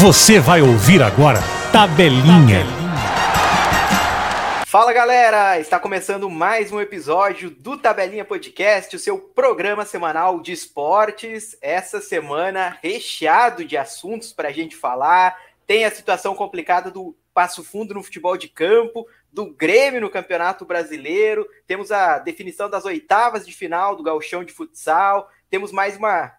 Você vai ouvir agora Tabelinha. Fala galera, está começando mais um episódio do Tabelinha Podcast, o seu programa semanal de esportes. Essa semana recheado de assuntos para a gente falar. Tem a situação complicada do Passo Fundo no futebol de campo, do Grêmio no Campeonato Brasileiro, temos a definição das oitavas de final do Gauchão de Futsal, temos mais uma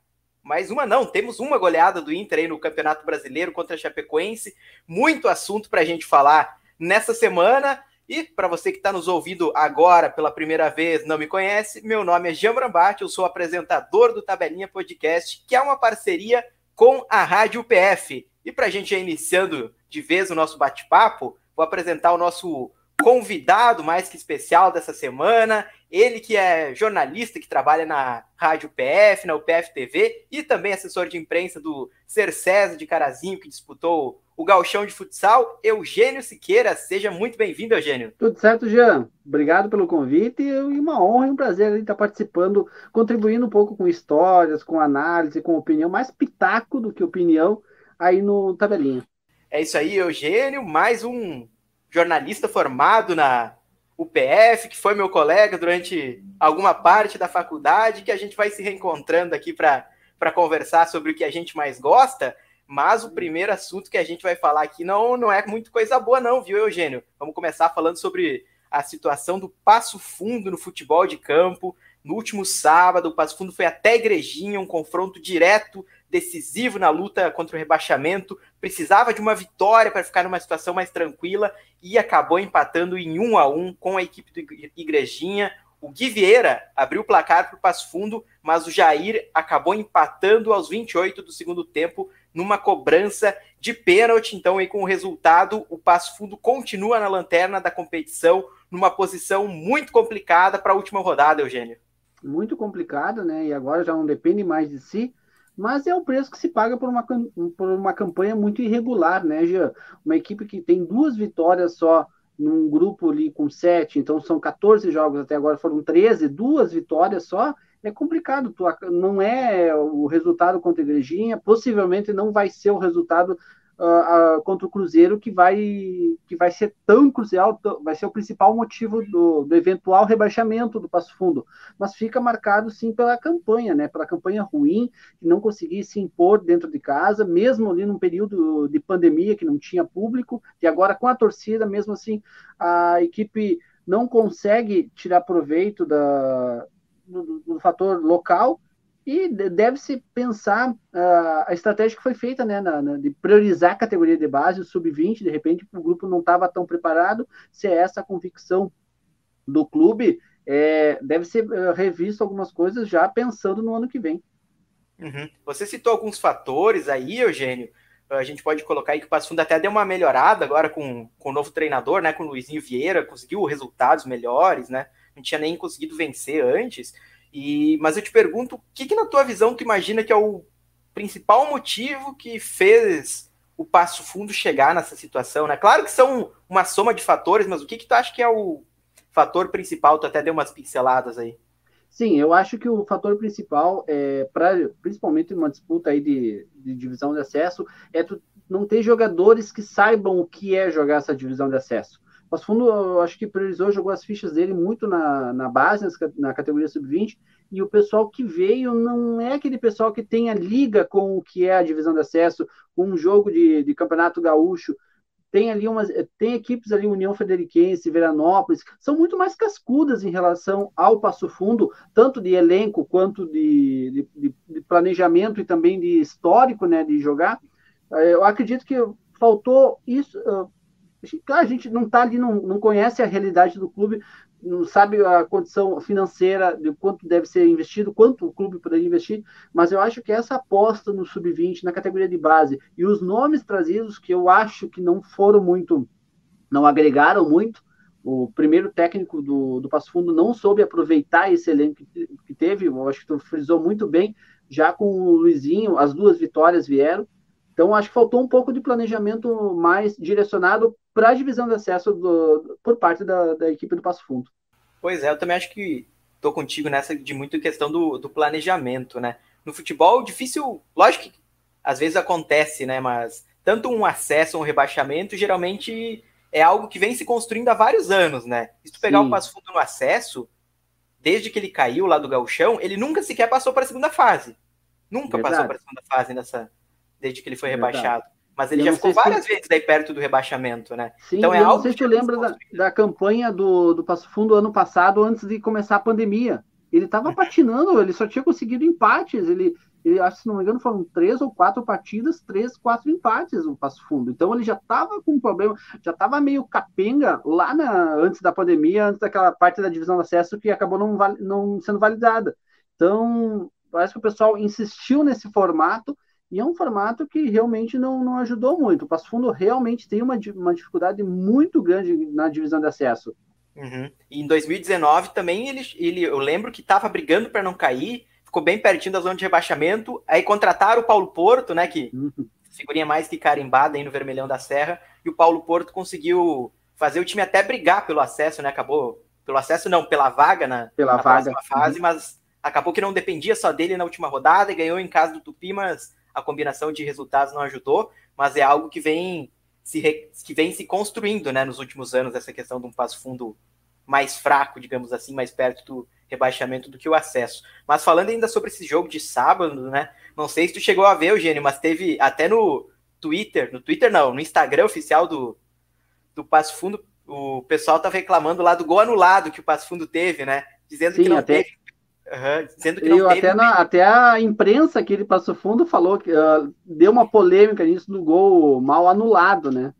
mais uma não, temos uma goleada do Inter aí no Campeonato Brasileiro contra a Chapecoense. Muito assunto para a gente falar nessa semana. E para você que está nos ouvindo agora pela primeira vez, não me conhece, meu nome é Jean Brambate, eu sou apresentador do Tabelinha Podcast, que é uma parceria com a Rádio PF. E para a gente ir iniciando de vez o nosso bate-papo, vou apresentar o nosso convidado mais que especial dessa semana. Ele que é jornalista, que trabalha na Rádio PF, na UPF TV e também assessor de imprensa do Ser César de Carazinho, que disputou o Galchão de Futsal, Eugênio Siqueira. Seja muito bem-vindo, Eugênio. Tudo certo, Jean. Obrigado pelo convite e uma honra e um prazer estar participando, contribuindo um pouco com histórias, com análise, com opinião, mais pitaco do que opinião aí no Tabelinha. É isso aí, Eugênio, mais um jornalista formado na UPF, que foi meu colega durante alguma parte da faculdade, que a gente vai se reencontrando aqui para conversar sobre o que a gente mais gosta. Mas o primeiro assunto que a gente vai falar aqui não, não é muito coisa boa, não, viu, Eugênio? Vamos começar falando sobre a situação do passo fundo no futebol de campo. No último sábado, o Passo Fundo foi até Igrejinha, um confronto direto decisivo na luta contra o rebaixamento, precisava de uma vitória para ficar numa situação mais tranquila e acabou empatando em um a um com a equipe do Igrejinha. O Gui Vieira abriu o placar para o Passo Fundo, mas o Jair acabou empatando aos 28 do segundo tempo numa cobrança de pênalti. Então, aí com o resultado, o Passo Fundo continua na lanterna da competição, numa posição muito complicada para a última rodada, Eugênio. Muito complicado, né? E agora já não depende mais de si mas é o preço que se paga por uma, por uma campanha muito irregular, né, Jean? Uma equipe que tem duas vitórias só num grupo ali com sete, então são 14 jogos até agora, foram 13, duas vitórias só, é complicado. Tu, não é o resultado contra a Igrejinha, possivelmente não vai ser o resultado uh, uh, contra o Cruzeiro que vai, que vai ser tão crucial, vai ser o principal motivo do, do, eventual rebaixamento do Passo Fundo. Mas fica marcado sim pela campanha, né? Pela campanha ruim, que não conseguia se impor dentro de casa, mesmo ali num período de pandemia que não tinha público, e agora com a torcida, mesmo assim, a equipe não consegue tirar proveito da, do, do fator local e deve-se pensar uh, a estratégia que foi feita, né, na, na, de priorizar a categoria de base, o sub-20, de repente o grupo não estava tão preparado, se é essa a convicção do clube, é, deve ser uh, revisto algumas coisas já pensando no ano que vem. Uhum. Você citou alguns fatores aí, Eugênio, a gente pode colocar aí que o Passo Fundo até deu uma melhorada agora com, com o novo treinador, né, com o Luizinho Vieira, conseguiu resultados melhores, né, não tinha nem conseguido vencer antes, e, mas eu te pergunto, o que, que na tua visão tu imagina que é o principal motivo que fez o Passo Fundo chegar nessa situação, né? Claro que são uma soma de fatores, mas o que, que tu acha que é o fator principal? Tu até deu umas pinceladas aí. Sim, eu acho que o fator principal, é, pra, principalmente numa disputa aí de, de divisão de acesso, é tu não ter jogadores que saibam o que é jogar essa divisão de acesso. Passo Fundo, acho que priorizou, jogou as fichas dele muito na, na base, na categoria sub-20, e o pessoal que veio não é aquele pessoal que tem a liga com o que é a divisão de acesso, com um jogo de, de campeonato gaúcho. Tem ali umas, tem equipes ali, União Frederiquense, Veranópolis, são muito mais cascudas em relação ao Passo Fundo, tanto de elenco quanto de, de, de planejamento e também de histórico, né, de jogar. Eh, eu acredito que faltou isso, Claro, a gente não está ali, não, não conhece a realidade do clube, não sabe a condição financeira de quanto deve ser investido, quanto o clube poderia investir, mas eu acho que essa aposta no sub-20, na categoria de base, e os nomes trazidos, que eu acho que não foram muito, não agregaram muito, o primeiro técnico do, do Passo Fundo não soube aproveitar esse elenco que, que teve, eu acho que tu frisou muito bem, já com o Luizinho, as duas vitórias vieram, então, acho que faltou um pouco de planejamento mais direcionado para a divisão de acesso do, por parte da, da, equipe do Passo Fundo. Pois é, eu também acho que estou contigo nessa de muito questão do, do planejamento, né? No futebol, difícil, lógico que às vezes acontece, né? Mas tanto um acesso ou um rebaixamento, geralmente é algo que vem se construindo há vários anos, né? Se tu pegar Sim. o Passo Fundo no acesso, desde que ele caiu lá do gauchão, ele nunca sequer passou para a segunda fase. Nunca Verdade. passou para a segunda fase nessa, desde que ele foi rebaixado. Mas ele já ficou várias se... vezes daí perto do rebaixamento, né? Sim, então é eu não sei se tu lembra da, da campanha do, do Passo Fundo ano passado, antes de começar a pandemia. Ele estava patinando, ele só tinha conseguido empates. Ele, ele, acho, se não me engano, foram três ou quatro partidas, três, quatro empates no Passo Fundo. Então ele já estava com um problema, já estava meio capenga lá na, antes da pandemia, antes daquela parte da divisão de acesso que acabou não, não sendo validada. Então, parece que o pessoal insistiu nesse formato e é um formato que realmente não, não ajudou muito. O Passo Fundo realmente tem uma, uma dificuldade muito grande na divisão de acesso. Uhum. E em 2019 também ele, ele eu lembro que estava brigando para não cair, ficou bem pertinho da zona de rebaixamento. Aí contrataram o Paulo Porto, né? Que uhum. figurinha mais que carimbada aí no Vermelhão da Serra, e o Paulo Porto conseguiu fazer o time até brigar pelo acesso, né? Acabou pelo acesso não, pela vaga na, pela na vaga. próxima fase, uhum. mas acabou que não dependia só dele na última rodada e ganhou em casa do Tupi, mas a combinação de resultados não ajudou, mas é algo que vem se, que vem se construindo né, nos últimos anos, essa questão de um passo fundo mais fraco, digamos assim, mais perto do rebaixamento do que o acesso. Mas falando ainda sobre esse jogo de sábado, né? Não sei se tu chegou a ver, Eugênio, mas teve até no Twitter, no Twitter não, no Instagram oficial do, do Passo Fundo, o pessoal tá reclamando lá do gol anulado que o Passo Fundo teve, né? Dizendo Sim, que não até... teve Uhum, dizendo que não Eu, até, na, até a imprensa que ele passou fundo falou que uh, deu uma polêmica nisso do gol mal anulado, né?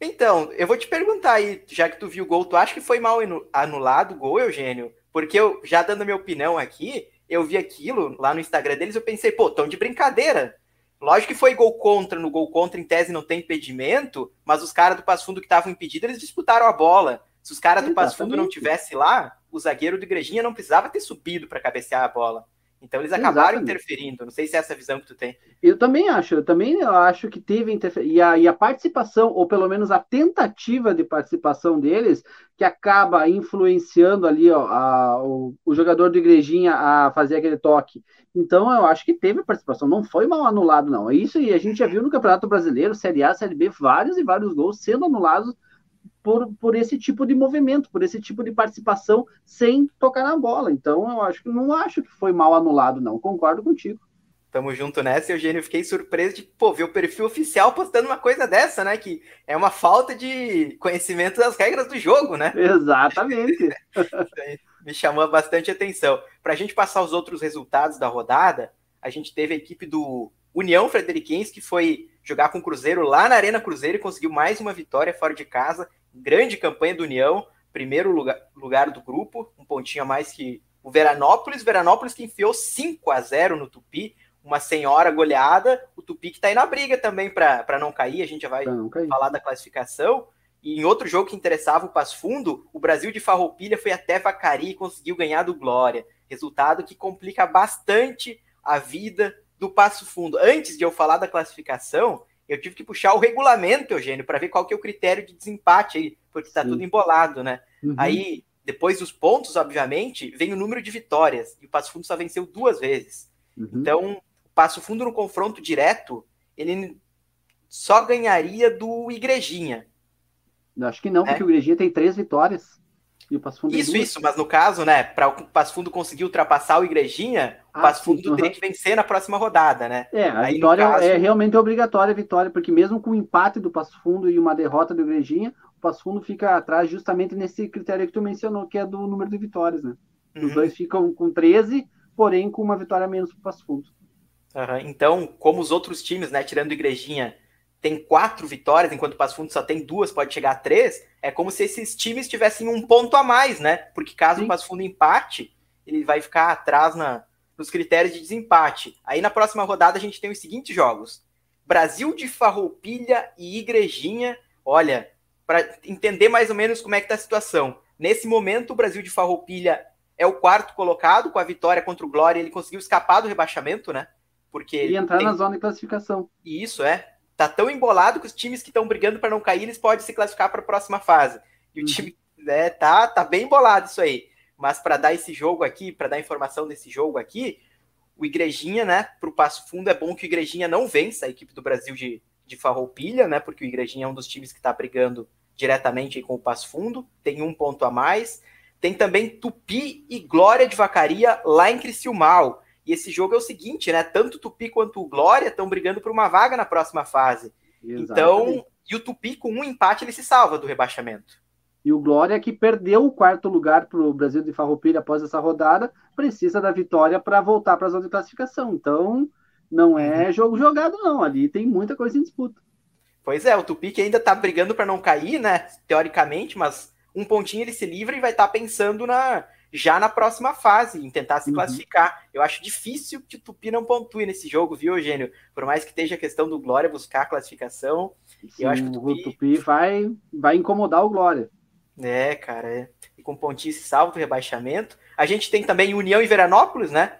Então, eu vou te perguntar aí, já que tu viu o gol, tu acha que foi mal anulado o gol, Eugênio? Porque eu, já dando minha opinião aqui, eu vi aquilo lá no Instagram deles, eu pensei, pô, tão de brincadeira. Lógico que foi gol contra, no gol contra em tese não tem impedimento, mas os caras do Passo Fundo que estavam impedidos, eles disputaram a bola. Se os caras do Passo Fundo não tivesse lá, o zagueiro do Igrejinha não precisava ter subido para cabecear a bola. Então eles acabaram Exatamente. interferindo. Não sei se é essa visão que tu tem. Eu também acho. Eu também acho que teve interferência. E a, e a participação, ou pelo menos a tentativa de participação deles, que acaba influenciando ali ó, a, o, o, jogador do Igrejinha a fazer aquele toque. Então eu acho que teve participação. Não foi mal anulado, não. É isso e a gente já viu no Campeonato Brasileiro, Série A, Série B, vários e vários gols sendo anulados por, por esse tipo de movimento, por esse tipo de participação sem tocar na bola. Então, eu acho que não acho que foi mal anulado, não. Concordo contigo. Tamo junto nessa, Eugênio. Fiquei surpreso de pô, ver o perfil oficial postando uma coisa dessa, né? Que é uma falta de conhecimento das regras do jogo, né? Exatamente. Me chamou bastante atenção. Para a gente passar os outros resultados da rodada, a gente teve a equipe do União Frederiquense, que foi jogar com o Cruzeiro lá na Arena Cruzeiro e conseguiu mais uma vitória fora de casa grande campanha do União, primeiro lugar, lugar do grupo, um pontinho a mais que o Veranópolis. Veranópolis que enfiou 5 a 0 no Tupi, uma senhora goleada. O Tupi que está aí na briga também para não cair, a gente já vai falar da classificação. E em outro jogo que interessava o Passo Fundo, o Brasil de Farroupilha foi até Vacari e conseguiu ganhar do Glória. Resultado que complica bastante a vida do Passo Fundo. Antes de eu falar da classificação, eu tive que puxar o regulamento, Eugênio, para ver qual que é o critério de desempate aí, porque está tudo embolado, né? Uhum. Aí, depois dos pontos, obviamente, vem o número de vitórias, e o Passo Fundo só venceu duas vezes. Uhum. Então, o Passo Fundo no confronto direto, ele só ganharia do Igrejinha. Acho que não, é. porque o Igrejinha tem três vitórias. E o Passo Fundo isso, isso, mas no caso, né, para o Passo Fundo conseguir ultrapassar o Igrejinha, o ah, Passo Fundo sim, teria que vencer na próxima rodada, né? É, a Aí, vitória caso... é realmente obrigatória a vitória, porque mesmo com o empate do Passo Fundo e uma derrota do Igrejinha, o Passo Fundo fica atrás justamente nesse critério que tu mencionou, que é do número de vitórias, né? Uhum. Os dois ficam com 13, porém com uma vitória menos para o Passo Fundo. Uhum. Então, como os outros times, né, tirando o Igrejinha, tem quatro vitórias, enquanto o Passo Fundo só tem duas, pode chegar a três, é como se esses times tivessem um ponto a mais, né? Porque caso Sim. o Passo Fundo empate, ele vai ficar atrás na, nos critérios de desempate. Aí na próxima rodada a gente tem os seguintes jogos: Brasil de Farroupilha e Igrejinha. Olha, para entender mais ou menos como é que tá a situação. Nesse momento, o Brasil de Farroupilha é o quarto colocado, com a vitória contra o Glória, ele conseguiu escapar do rebaixamento, né? Porque e entrar tem... na zona de classificação. Isso, é tá tão embolado que os times que estão brigando para não cair, eles podem se classificar para a próxima fase. E o uhum. time né, tá, tá bem embolado isso aí. Mas para dar esse jogo aqui, para dar informação desse jogo aqui, o Igrejinha, né, para o Passo Fundo, é bom que o Igrejinha não vença a equipe do Brasil de, de Farroupilha, né? Porque o Igrejinha é um dos times que está brigando diretamente com o Passo Fundo, tem um ponto a mais. Tem também Tupi e Glória de Vacaria lá em Criciúmal. E esse jogo é o seguinte, né? Tanto o Tupi quanto o Glória estão brigando por uma vaga na próxima fase. Exatamente. Então, e o Tupi com um empate ele se salva do rebaixamento. E o Glória, que perdeu o quarto lugar para o Brasil de Farroupilha após essa rodada, precisa da vitória para voltar para a zona de classificação. Então, não é uhum. jogo jogado, não. Ali tem muita coisa em disputa. Pois é, o Tupi que ainda está brigando para não cair, né? Teoricamente, mas um pontinho ele se livra e vai estar tá pensando na já na próxima fase, em tentar se uhum. classificar. Eu acho difícil que o Tupi não pontue nesse jogo, viu, Eugênio? Por mais que esteja a questão do Glória buscar a classificação. Sim, eu acho que o Tupi... o Tupi, vai, vai incomodar o Glória. É, cara, é. E com salva do rebaixamento. A gente tem também União e Veranópolis, né?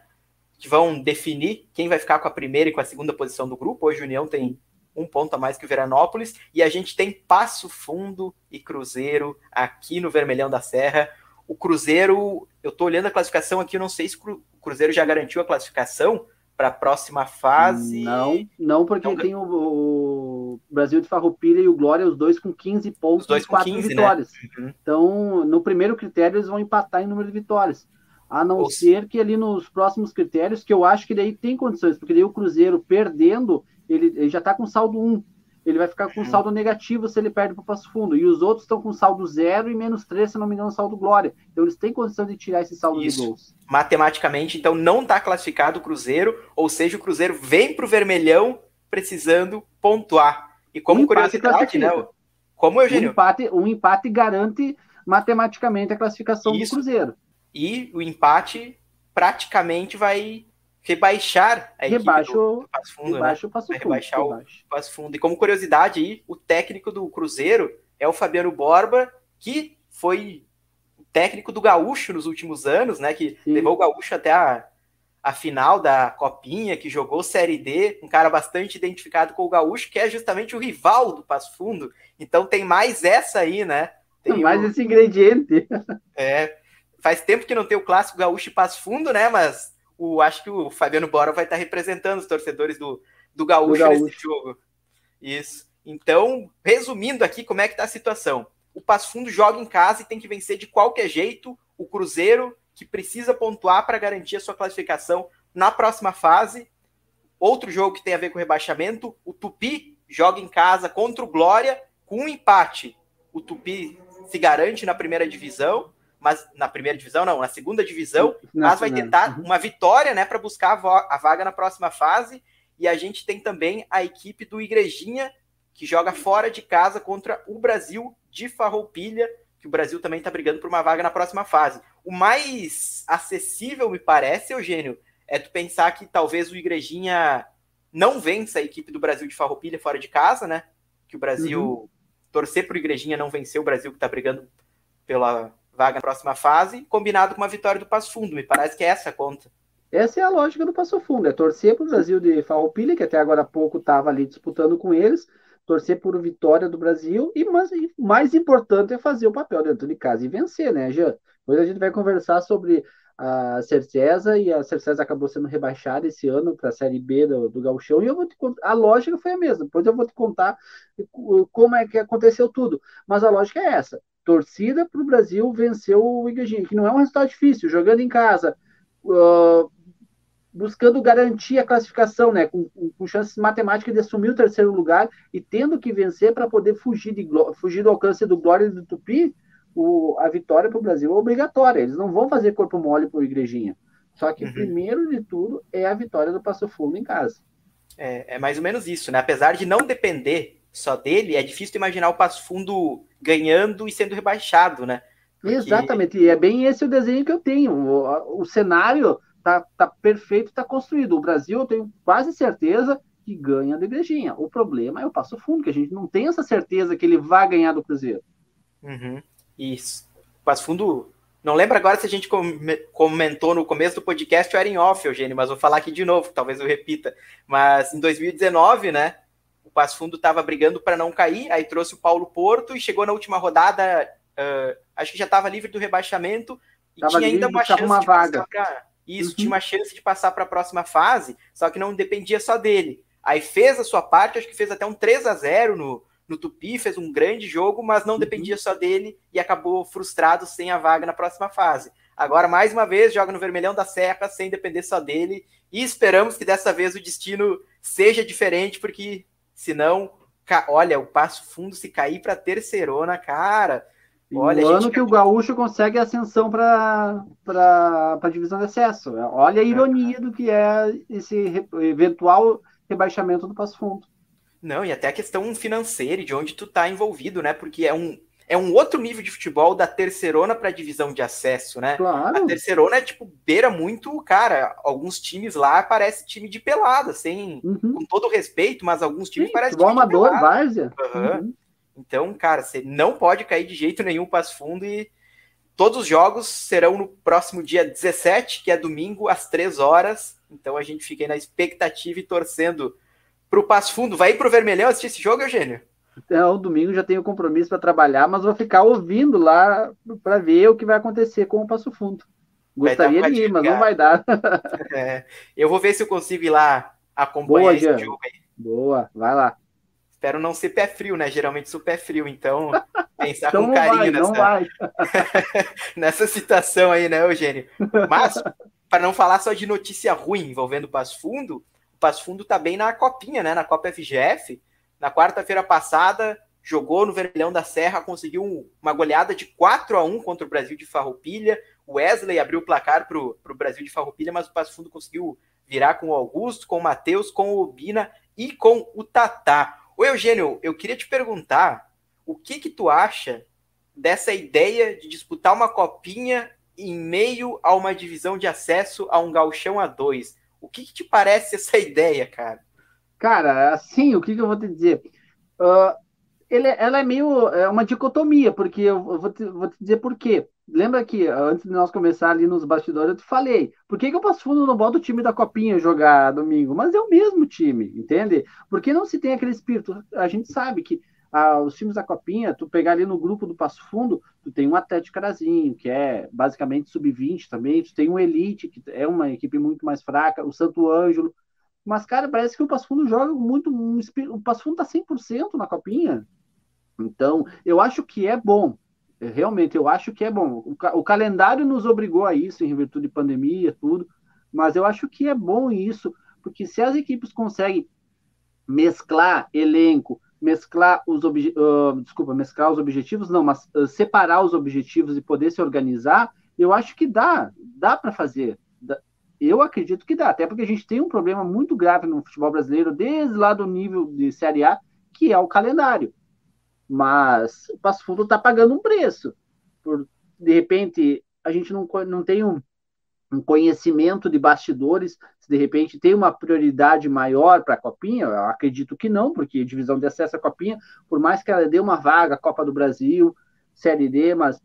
Que vão definir quem vai ficar com a primeira e com a segunda posição do grupo. Hoje o União tem um ponto a mais que o Veranópolis. E a gente tem Passo Fundo e Cruzeiro aqui no Vermelhão da Serra. O Cruzeiro, eu tô olhando a classificação aqui, eu não sei se o Cruzeiro já garantiu a classificação para a próxima fase. Não, não porque não... tem o, o, Brasil de Farroupilha e o Glória, os dois com 15 pontos com 4 15, né? vitórias. Né? Uhum. Então, no primeiro critério, eles vão empatar em número de vitórias. A não Ou ser que ali nos próximos critérios, que eu acho que daí tem condições, porque daí o Cruzeiro perdendo, ele, ele já está com saldo 1 ele vai ficar com uhum. saldo negativo se ele perde para o Passo Fundo. E os outros estão com saldo zero e menos três, se não me engano, saldo Glória. Então eles têm condição de tirar esse saldo Isso. de gols. Matematicamente, então não está classificado o Cruzeiro, ou seja, o Cruzeiro vem para o vermelhão precisando pontuar. E como um curiosidade, né? Como Eugênio? Um empate, um empate garante matematicamente a classificação Isso. do Cruzeiro. E o empate praticamente vai rebaixar a equipe Rebaixo, do, do Passo Fundo, rebaixo né? Passo Fundo, rebaixar rebaixo. o Passo Fundo. E como curiosidade aí, o técnico do Cruzeiro é o Fabiano Borba, que foi técnico do Gaúcho nos últimos anos, né? Que Sim. levou o Gaúcho até a, a final da Copinha, que jogou Série D, um cara bastante identificado com o Gaúcho, que é justamente o rival do Passo Fundo. Então tem mais essa aí, né? Tem mais o... esse ingrediente. É. Faz tempo que não tem o clássico Gaúcho e Passo Fundo, né? Mas o, acho que o Fabiano Bora vai estar representando os torcedores do, do Gaúcho, do Gaúcho. nesse jogo. Isso. Então, resumindo aqui como é que está a situação. O Passo Fundo joga em casa e tem que vencer de qualquer jeito o Cruzeiro, que precisa pontuar para garantir a sua classificação na próxima fase. Outro jogo que tem a ver com rebaixamento, o Tupi joga em casa contra o Glória com um empate. O Tupi se garante na primeira divisão mas na primeira divisão não, na segunda divisão, mas vai tentar uhum. uma vitória, né, para buscar a, a, vaga na próxima fase. E a gente tem também a equipe do Igrejinha que joga fora de casa contra o Brasil de Farroupilha, que o Brasil também está brigando por uma vaga na próxima fase. O mais acessível, me parece, Eugênio, é tu pensar que talvez o Igrejinha não vença a equipe do Brasil de Farroupilha fora de casa, né? Que o Brasil uhum. torcer para o Igrejinha não vencer o Brasil que está brigando pela vaga na próxima fase, combinado com uma vitória do Passo Fundo. Me parece que é essa a conta. Essa é a lógica do Passo Fundo, é torcer para o Brasil de Farroupilha, que até agora há pouco estava ali disputando com eles, torcer por vitória do Brasil, e mais, mais importante é fazer o papel dentro de casa e vencer, né, Jean? Depois a gente vai conversar sobre a Cercesa, e a Cercesa acabou sendo rebaixada esse ano para a Série B do, do Gauchão, e eu vou te contar, a lógica foi a mesma, depois eu vou te contar como é que aconteceu tudo, mas a lógica é essa, torcida para o Brasil vencer o Igrejinha, que não é um resultado difícil, jogando em casa, uh, buscando garantir a classificação, né, com, com, chances matemáticas de assumir o terceiro lugar e tendo que vencer para poder fugir, de, fugir do alcance do Glória e do Tupi, o, a vitória para o Brasil é obrigatória. Eles não vão fazer corpo mole para o Igrejinha. Só que, uhum. primeiro de tudo, é a vitória do Passo Fundo em casa. É, é mais ou menos isso, né? Apesar de não depender só dele, é difícil imaginar o Passo Fundo ganhando e sendo rebaixado, né? Porque... Exatamente, e é bem esse o desenho que eu tenho. O, o cenário tá, tá perfeito, tá construído. O Brasil, eu tenho quase certeza que ganha da igrejinha. O problema é o Passo Fundo, que a gente não tem essa certeza que ele vai ganhar do Cruzeiro. Uhum. Isso. O Passo Fundo. Não lembro agora se a gente comentou no começo do podcast era em off, Eugênio, mas vou falar aqui de novo, talvez eu repita. Mas em 2019, né, Passo Fundo estava brigando para não cair, aí trouxe o Paulo Porto e chegou na última rodada, uh, acho que já estava livre do rebaixamento e tava tinha ainda uma chance uma de vaga. Pra, isso, uhum. tinha uma chance de passar para a próxima fase, só que não dependia só dele. aí fez a sua parte, acho que fez até um 3 a 0 no, no Tupi, fez um grande jogo, mas não uhum. dependia só dele e acabou frustrado sem a vaga na próxima fase. Agora, mais uma vez, joga no Vermelhão da Serra sem depender só dele e esperamos que dessa vez o destino seja diferente, porque senão, olha, o Passo Fundo se cair para terceirona, cara. Olha, o ano que o Gaúcho consegue ascensão para a divisão de acesso. Olha a ironia do que é esse eventual rebaixamento do Passo Fundo. Não, e até a questão financeira e de onde tu tá envolvido, né? Porque é um, é um outro nível de futebol da terceirona para a divisão de acesso, né? Claro. A terceirona é tipo beira muito, cara, alguns times lá parece time de pelada, sem uhum. com todo respeito, mas alguns times parecem time amador, de várzea. Uhum. Uhum. Então, cara, você não pode cair de jeito nenhum passo fundo e todos os jogos serão no próximo dia 17, que é domingo às 3 horas. Então a gente fica aí na expectativa e torcendo para o Passo Fundo. Vai ir para o Vermelhão assistir esse jogo, Eugênio? Então, domingo já tenho compromisso para trabalhar, mas vou ficar ouvindo lá para ver o que vai acontecer com o Passo Fundo. Gostaria de ir, mas não vai dar. É, eu vou ver se eu consigo ir lá acompanhar Boa, esse jogo aí. Boa, vai lá. Espero não ser pé frio, né? Geralmente sou pé frio, então pensar então com carinho vai, nessa, nessa situação aí, né, Eugênio? Mas, para não falar só de notícia ruim envolvendo o Passo Fundo, Passo Fundo tá bem na copinha, né? Na Copa FGF. Na quarta-feira passada, jogou no Vermelhão da Serra, conseguiu uma goleada de 4 a 1 contra o Brasil de Farroupilha. O Wesley abriu o placar para o Brasil de Farroupilha, mas o Passo Fundo conseguiu virar com o Augusto, com o Matheus, com o Bina e com o Tatá. Ô Eugênio, eu queria te perguntar o que que tu acha dessa ideia de disputar uma copinha em meio a uma divisão de acesso a um galchão a dois? O que, que te parece essa ideia, cara? Cara, assim, o que, que eu vou te dizer? Uh, ele, ela é meio é uma dicotomia, porque eu vou te, vou te dizer por quê. Lembra que antes de nós começar ali nos bastidores, eu te falei, por que, que eu passo fundo no bota o time da Copinha jogar domingo? Mas é o mesmo time, entende? Porque não se tem aquele espírito. A gente sabe que ah, os times da Copinha, tu pegar ali no grupo do Passo Fundo, tu tem um Atlético Carazinho, que é basicamente sub-20 também, tu tem um Elite, que é uma equipe muito mais fraca, o Santo Ângelo, mas, cara, parece que o Passo Fundo joga muito, o Passo Fundo tá 100% na Copinha, então, eu acho que é bom, realmente, eu acho que é bom, o, o calendário nos obrigou a isso, em virtude de pandemia, tudo, mas eu acho que é bom isso, porque se as equipes conseguem mesclar elenco, mesclar os uh, desculpa, mesclar os objetivos, não, mas uh, separar os objetivos e poder se organizar, eu acho que dá, dá para fazer. Eu acredito que dá, até porque a gente tem um problema muito grave no futebol brasileiro, desde lá do nível de Série A, que é o calendário. Mas o Passo Fundo está pagando um preço. Por, de repente, a gente não, não tem um, um conhecimento de bastidores, se de repente tem uma prioridade maior para a Copinha, eu acredito que não, porque divisão de acesso à Copinha, por mais que ela dê uma vaga, Copa do Brasil, Série D, mas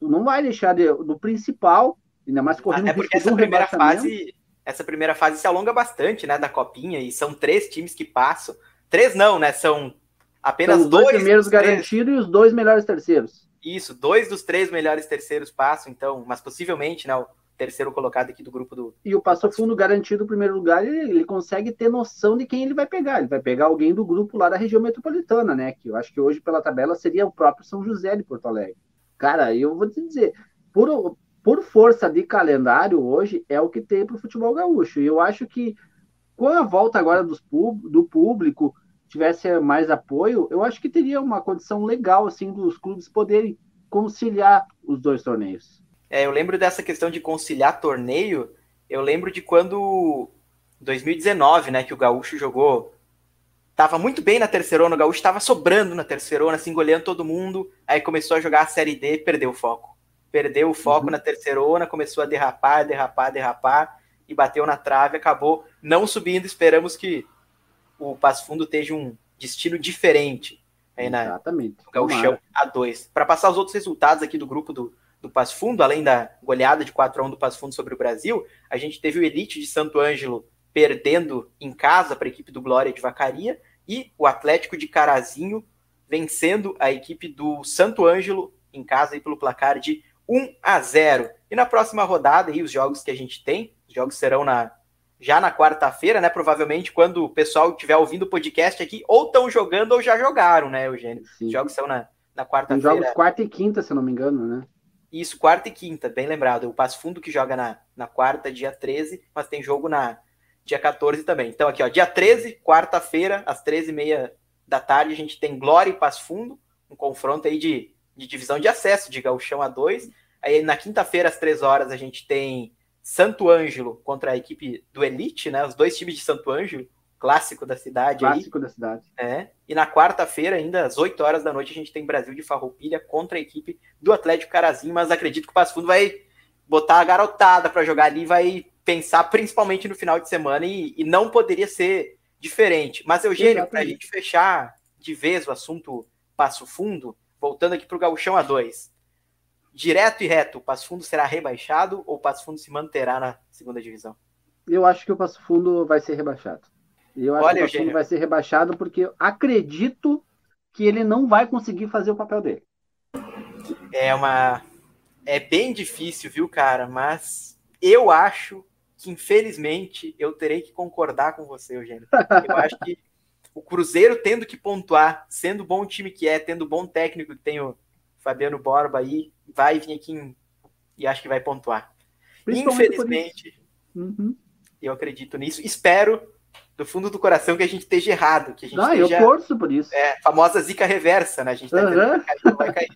não vai deixar de, do principal, ainda mais correndo Até porque essa primeira fase, essa primeira fase se alonga bastante, né, da Copinha, e são três times que passam. Três não, né, são apenas são os dois, dois primeiros garantidos e os dois melhores terceiros. Isso, dois dos três melhores terceiros passam, então, mas possivelmente, né, terceiro colocado aqui do grupo do. E o Passo Fundo garantido o primeiro lugar, ele, ele, consegue ter noção de quem ele vai pegar. Ele vai pegar alguém do grupo lá da região metropolitana, né? Que eu acho que hoje, pela tabela, seria o próprio São José de Porto Alegre. Cara, eu vou te dizer, por, por força de calendário, hoje é o que tem para o futebol gaúcho. E eu acho que com a volta agora dos, do público, tivesse mais apoio, eu acho que teria uma condição legal assim dos clubes poderem conciliar os dois torneios. É, eu lembro dessa questão de conciliar torneio. Eu lembro de quando 2019, né, que o Gaúcho jogou. Tava muito bem na terceirona, o Gaúcho estava sobrando na terceirona, assim, goleando todo mundo. Aí começou a jogar a Série D, perdeu o foco. Perdeu o foco uhum. na terceirona, começou a derrapar, derrapar, derrapar e bateu na trave, acabou não subindo. Esperamos que o Passo Fundo esteja um destino diferente aí na Exatamente. no Gauchão A2. Para passar os outros resultados aqui do grupo do, do Passo Fundo, além da goleada de 4 a 1 do Passo Fundo sobre o Brasil, a gente teve o Elite de Santo Ângelo perdendo em casa para a equipe do Glória de Vacaria e o Atlético de Carazinho vencendo a equipe do Santo Ângelo em casa aí pelo placar de 1 a 0. E na próxima rodada aí os jogos que a gente tem, os jogos serão na já na quarta-feira, né? Provavelmente quando o pessoal estiver ouvindo o podcast aqui, ou estão jogando ou já jogaram, né, Eugênio? Sim. Os jogos são na, na quarta-feira. Jogos quarta e quinta, se não me engano, né? Isso, quarta e quinta, bem lembrado. O Passo Fundo que joga na, na quarta, dia 13, mas tem jogo na dia 14 também. Então aqui, ó, dia 13, quarta-feira, às 13h30 da tarde, a gente tem Glória e Passo Fundo, um confronto aí de, de divisão de acesso, de Gauchão A2. Aí na quinta-feira, às 3 horas, a gente tem Santo Ângelo contra a equipe do Elite, né? Os dois times de Santo Ângelo, clássico da cidade. Clássico aí. da cidade. É. E na quarta-feira, ainda às 8 horas da noite, a gente tem Brasil de Farroupilha contra a equipe do Atlético Carazinho, mas acredito que o Passo Fundo vai botar a garotada para jogar ali, vai pensar principalmente no final de semana e, e não poderia ser diferente. Mas, Eugênio, para a gente fechar de vez o assunto Passo Fundo, voltando aqui para o Gauchão A2. Direto e reto, o Passo Fundo será rebaixado ou o Passo Fundo se manterá na segunda divisão? Eu acho que o Passo Fundo vai ser rebaixado. Eu acho Olha, que o Passo Fundo vai ser rebaixado porque eu acredito que ele não vai conseguir fazer o papel dele. É uma. É bem difícil, viu, cara? Mas eu acho que, infelizmente, eu terei que concordar com você, Eugênio. Eu acho que o Cruzeiro tendo que pontuar, sendo o bom time que é, tendo bom técnico que tem o Fabiano Borba aí, vai vir aqui em, e acho que vai pontuar. Infelizmente, uhum. eu acredito nisso. Espero do fundo do coração que a gente esteja errado. Que a gente ah, esteja, eu torço por isso. É, famosa zica reversa, né? A gente tá uhum. cair, não vai cair.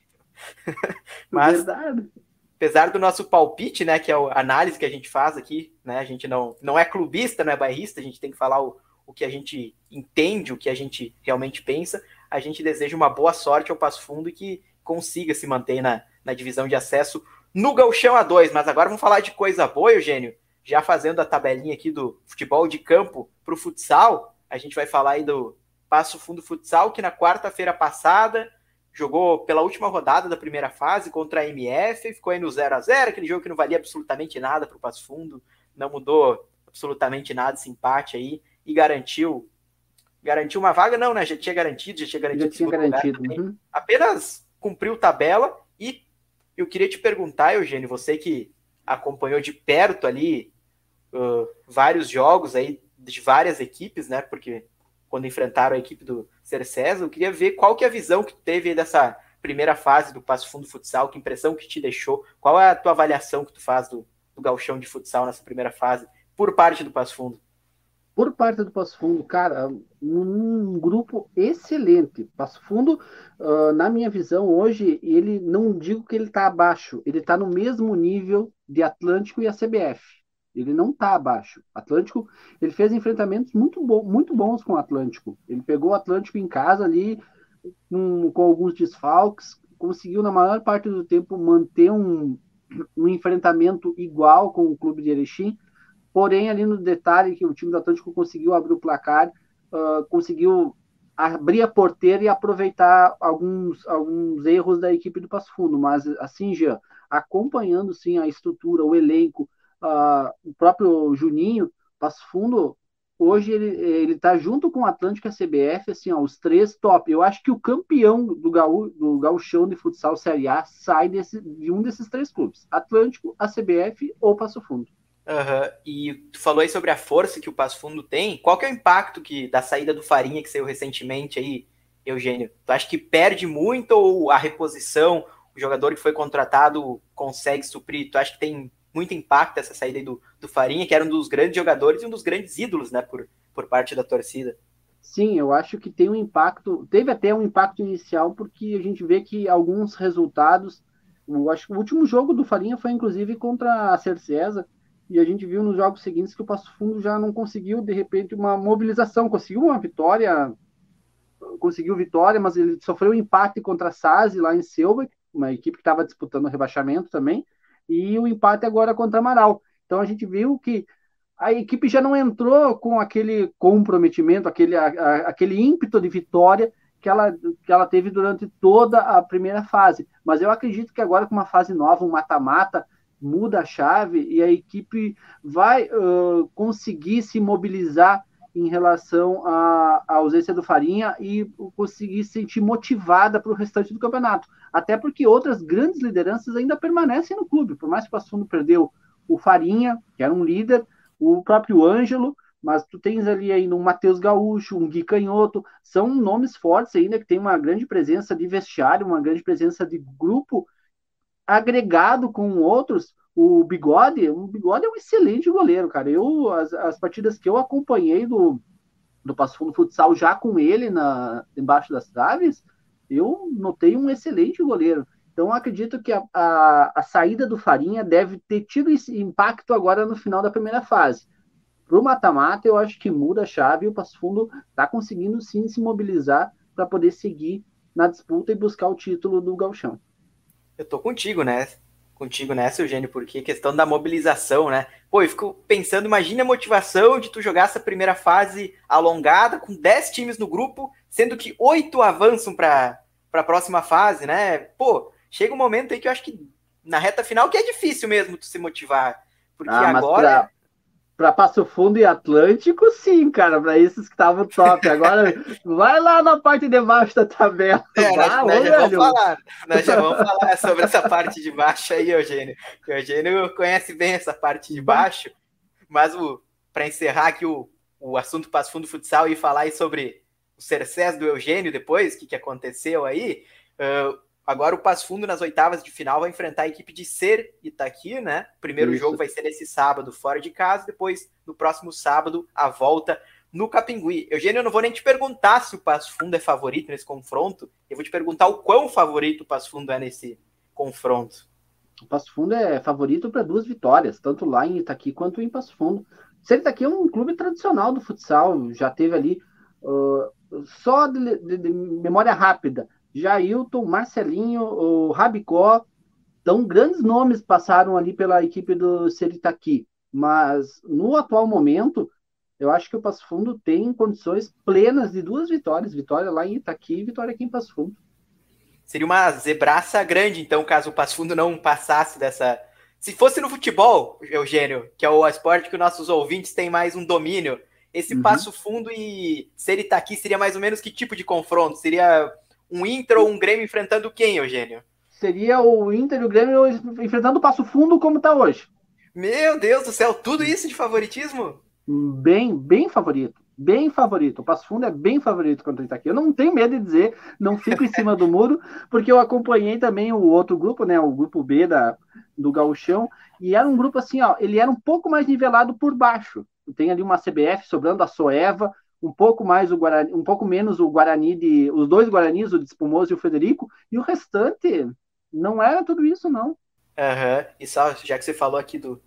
Mas, Verdade. apesar do nosso palpite, né, que é a análise que a gente faz aqui, né, a gente não, não é clubista, não é bairrista, a gente tem que falar o, o que a gente entende, o que a gente realmente pensa. A gente deseja uma boa sorte ao Passo Fundo e que consiga se manter na, na divisão de acesso no Galchão A2. Mas agora vamos falar de coisa boa, Eugênio já fazendo a tabelinha aqui do futebol de campo para o futsal, a gente vai falar aí do Passo Fundo Futsal, que na quarta-feira passada jogou pela última rodada da primeira fase contra a MF, ficou aí no 0 a 0 aquele jogo que não valia absolutamente nada para o Passo Fundo, não mudou absolutamente nada esse empate aí, e garantiu garantiu uma vaga, não, né? Já tinha garantido, já tinha garantido. Já tinha garantido. Uhum. Apenas cumpriu tabela e eu queria te perguntar, Eugênio, você que acompanhou de perto ali uh, vários jogos aí de várias equipes, né? Porque quando enfrentaram a equipe do Cercesa, eu queria ver qual que é a visão que teve dessa primeira fase do Passo Fundo Futsal, que impressão que te deixou, qual é a tua avaliação que tu faz do, do galchão de futsal nessa primeira fase, por parte do Passo Fundo? Por parte do Passo Fundo, cara, um grupo excelente. Passo Fundo, uh, na minha visão, hoje, ele não digo que ele está abaixo, ele está no mesmo nível de Atlântico e a CBF. Ele não está abaixo. Atlântico, ele fez enfrentamentos muito, bo muito bons com o Atlântico. Ele pegou o Atlântico em casa ali, com, com alguns desfalques, conseguiu, na maior parte do tempo, manter um, um enfrentamento igual com o clube de Erechim. Porém, ali no detalhe que o time do Atlântico conseguiu abrir o placar, uh, conseguiu abrir a porteira e aproveitar alguns, alguns erros da equipe do Passo Fundo. Mas, assim, já acompanhando sim a estrutura, o elenco, uh, o próprio Juninho, Passo Fundo, hoje ele está junto com o Atlântico e a CBF, assim, ó, os três top. Eu acho que o campeão do Gaú, do Gauchão de Futsal Série A sai desse, de um desses três clubes: Atlântico, a CBF ou Passo Fundo. Uhum. E tu falou aí sobre a força que o Passo Fundo tem. Qual que é o impacto que da saída do Farinha que saiu recentemente aí, Eugênio? Tu acha que perde muito ou a reposição, o jogador que foi contratado consegue suprir? Tu acha que tem muito impacto essa saída do, do Farinha, que era um dos grandes jogadores e um dos grandes ídolos, né, por, por parte da torcida. Sim, eu acho que tem um impacto, teve até um impacto inicial, porque a gente vê que alguns resultados, eu acho que o último jogo do Farinha foi inclusive contra a Cercesa, e a gente viu nos jogos seguintes que o Passo Fundo já não conseguiu, de repente, uma mobilização, conseguiu uma vitória, conseguiu vitória, mas ele sofreu um empate contra a SASI lá em Selva, uma equipe que estava disputando o rebaixamento também, e o empate agora contra Amaral. Então a gente viu que a equipe já não entrou com aquele comprometimento, aquele, a, a, aquele ímpeto de vitória que ela, que ela teve durante toda a primeira fase. Mas eu acredito que agora, com uma fase nova, um mata-mata, muda a chave e a equipe vai uh, conseguir se mobilizar em relação à, à, ausência do Farinha e conseguir se sentir motivada para o restante do campeonato. Até porque outras grandes lideranças ainda permanecem no clube, por mais que o Passo Fundo perdeu o Farinha, que era um líder, o próprio Ângelo, mas tu tens ali ainda um Matheus Gaúcho, um Gui Canhoto, são nomes fortes ainda que tem uma grande presença de vestiário, uma grande presença de grupo agregado com outros. O Bigode, o Bigode é um excelente goleiro, cara. Eu as, as partidas que eu acompanhei do do Passo Fundo Futsal já com ele na embaixo das traves, eu notei um excelente goleiro. Então, acredito que a, a, a, saída do Farinha deve ter tido esse impacto agora no final da primeira fase. Para o mata-mata, eu acho que muda a chave e o Passo Fundo está conseguindo sim se mobilizar para poder seguir na disputa e buscar o título do Galchão. Eu tô contigo, né? Contigo nessa, Eugênio, porque questão da mobilização, né? Pô, eu fico pensando, imagina a motivação de tu jogar essa primeira fase alongada, com 10 times no grupo, sendo que oito avançam para a próxima fase, né? Pô, chega um momento aí que eu acho que na reta final que é difícil mesmo tu se motivar. Porque ah, agora. Para Passo Fundo e Atlântico, sim, cara, para esses que estavam top. Agora, vai lá na parte de baixo da tabela. É, nós, ah, nós já vamos falar, nós já vamos falar sobre essa parte de baixo aí, Eugênio. O Eugênio conhece bem essa parte de baixo, mas para encerrar aqui o, o assunto Passo Fundo Futsal e falar aí sobre o Cercés do Eugênio depois, o que, que aconteceu aí. Uh, Agora o Passo Fundo nas oitavas de final vai enfrentar a equipe de Ser Itaqui, né? O primeiro Isso. jogo vai ser nesse sábado fora de casa, depois no próximo sábado a volta no Capingui. Eugênio, eu não vou nem te perguntar se o Passo Fundo é favorito nesse confronto, eu vou te perguntar o quão favorito o Passo Fundo é nesse confronto. O Passo Fundo é favorito para duas vitórias, tanto lá em Itaqui quanto em Passo Fundo. Ser Itaqui é um clube tradicional do futsal, já teve ali uh, só de, de, de memória rápida Jailton, Marcelinho, o Rabicó, então grandes nomes passaram ali pela equipe do Seritaqui, mas no atual momento, eu acho que o Passo Fundo tem condições plenas de duas vitórias, vitória lá em Itaqui e vitória aqui em Passo Fundo. Seria uma zebraça grande, então, caso o Passo Fundo não passasse dessa. Se fosse no futebol, Eugênio, que é o esporte que nossos ouvintes têm mais um domínio, esse uhum. Passo Fundo e Seritaqui seria mais ou menos que tipo de confronto? Seria um Inter ou um Grêmio enfrentando quem, Eugênio? Seria o Inter e o Grêmio enfrentando o Passo Fundo como está hoje. Meu Deus do céu, tudo isso de favoritismo? Bem, bem favorito. Bem favorito. O Passo Fundo é bem favorito quando ele está aqui. Eu não tenho medo de dizer, não fico em cima do muro, porque eu acompanhei também o outro grupo, né? O grupo B da, do Gauchão, e era um grupo assim, ó, ele era um pouco mais nivelado por baixo. Tem ali uma CBF sobrando a Soeva, um pouco mais o Guarani, um pouco menos o Guarani de os dois Guaranis, o de Espumoso e o Federico, e o restante não era tudo isso não. Uhum. E só já que você falou aqui do,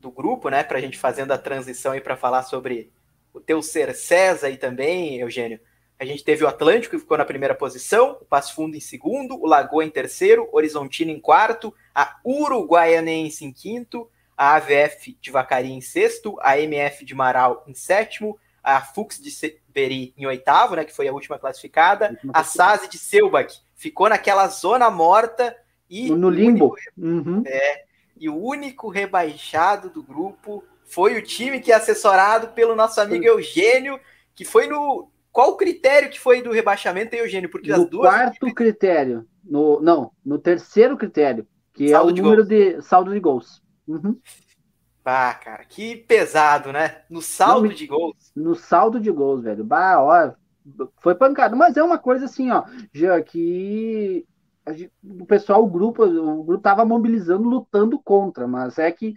do grupo, né, para a gente fazendo a transição aí para falar sobre o teu ser César aí também, Eugênio. A gente teve o Atlântico que ficou na primeira posição, o Passo Fundo em segundo, o Lagoa em terceiro, Horizontino em quarto, a Uruguaianense em quinto, a AVF de Vacaria em sexto, a MF de Marau em sétimo, a Fux de Seberi em oitavo, né, que foi a última classificada, última a Sazi de Selbach ficou naquela zona morta e no limbo. Único, uhum. é, e o único rebaixado do grupo foi o time que é assessorado pelo nosso amigo Eugênio, que foi no qual o critério que foi do rebaixamento, Eugênio? Porque no as duas quarto critério, no não, no terceiro critério, que saldo é o número gols. de saldo de gols. Uhum. Bah, cara, que pesado, né? No saldo Não, de gols. No saldo de gols, velho. Bah, ó, foi pancada. Mas é uma coisa assim, ó, já que o pessoal, o grupo, o grupo tava mobilizando, lutando contra, mas é que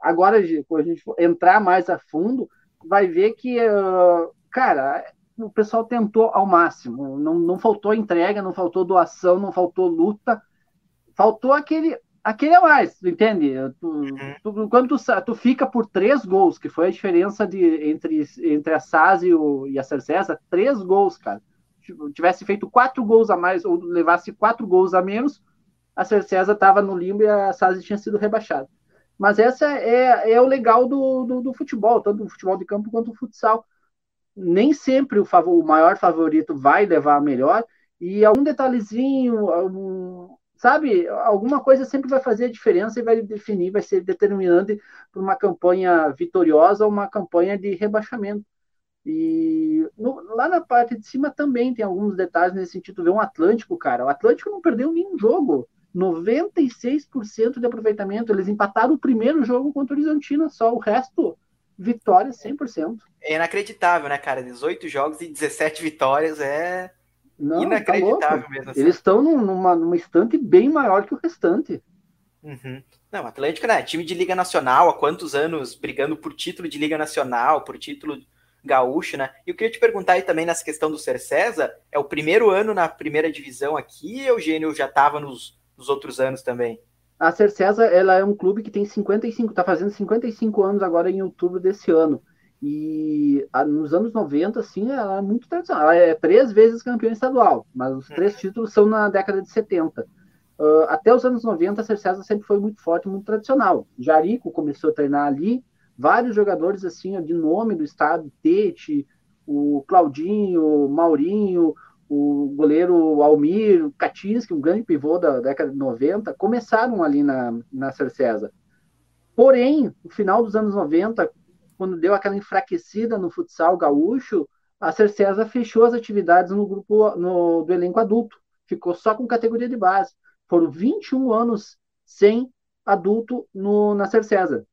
agora, quando a gente entrar mais a fundo, vai ver que, uh, cara, o pessoal tentou ao máximo. Não, não faltou entrega, não faltou doação, não faltou luta. Faltou aquele aquele é mais, entende? Tu, uhum. tu, quando tu, tu, fica por três gols, que foi a diferença de, entre, entre a SAS e, o, e a Cercesa, três gols, cara. Tivesse feito quatro gols a mais, ou levasse quatro gols a menos, a Cercesa estava no limbo e a SAS tinha sido rebaixada. Mas essa é, é o legal do, do, do futebol, tanto o futebol de campo quanto o futsal. Nem sempre o, favor, o maior favorito vai levar a melhor, e algum detalhezinho, sabe, alguma coisa sempre vai fazer a diferença e vai definir, vai ser determinante para uma campanha vitoriosa ou uma campanha de rebaixamento. E no, lá na parte de cima também tem alguns detalhes nesse sentido. Vê um Atlântico, cara. O Atlântico não perdeu nenhum jogo. 96% de aproveitamento. Eles empataram o primeiro jogo contra o Horizontina, só o resto vitórias 100%. É inacreditável, né, cara? 18 jogos e 17 vitórias é Não, tá inacreditável louco. mesmo. assim. Eles estão numa, numa estante bem maior que o restante. Uhum. Não, Atlético, né? Time de Liga Nacional, há quantos anos brigando por título de Liga Nacional, por título gaúcho, né? E eu queria te perguntar aí também nessa questão do Cercesa, é o primeiro ano na primeira divisão aqui, Eugênio já estava nos, nos outros anos também? A Cercesa, ela é um clube que tem 55, tá fazendo 55 anos agora em outubro desse ano. E a, nos anos 90, assim, ela é muito tradicional. Ela é três vezes campeã estadual, mas os três títulos são na década de 70. Uh, até os anos 90, a Cercesa sempre foi muito forte, muito tradicional. Jarico começou a treinar ali, vários jogadores assim de nome do estado, Tete, o Claudinho, o Maurinho, o goleiro Almir, Katinski, um grande pivô da década de 90, começaram ali na, na Cercesa. Porém, no final dos anos 90, quando deu aquela enfraquecida no futsal gaúcho, a Cercesa fechou as atividades no grupo no, do elenco adulto, ficou só com categoria de base. Foram 21 anos sem adulto no, na Cercesa.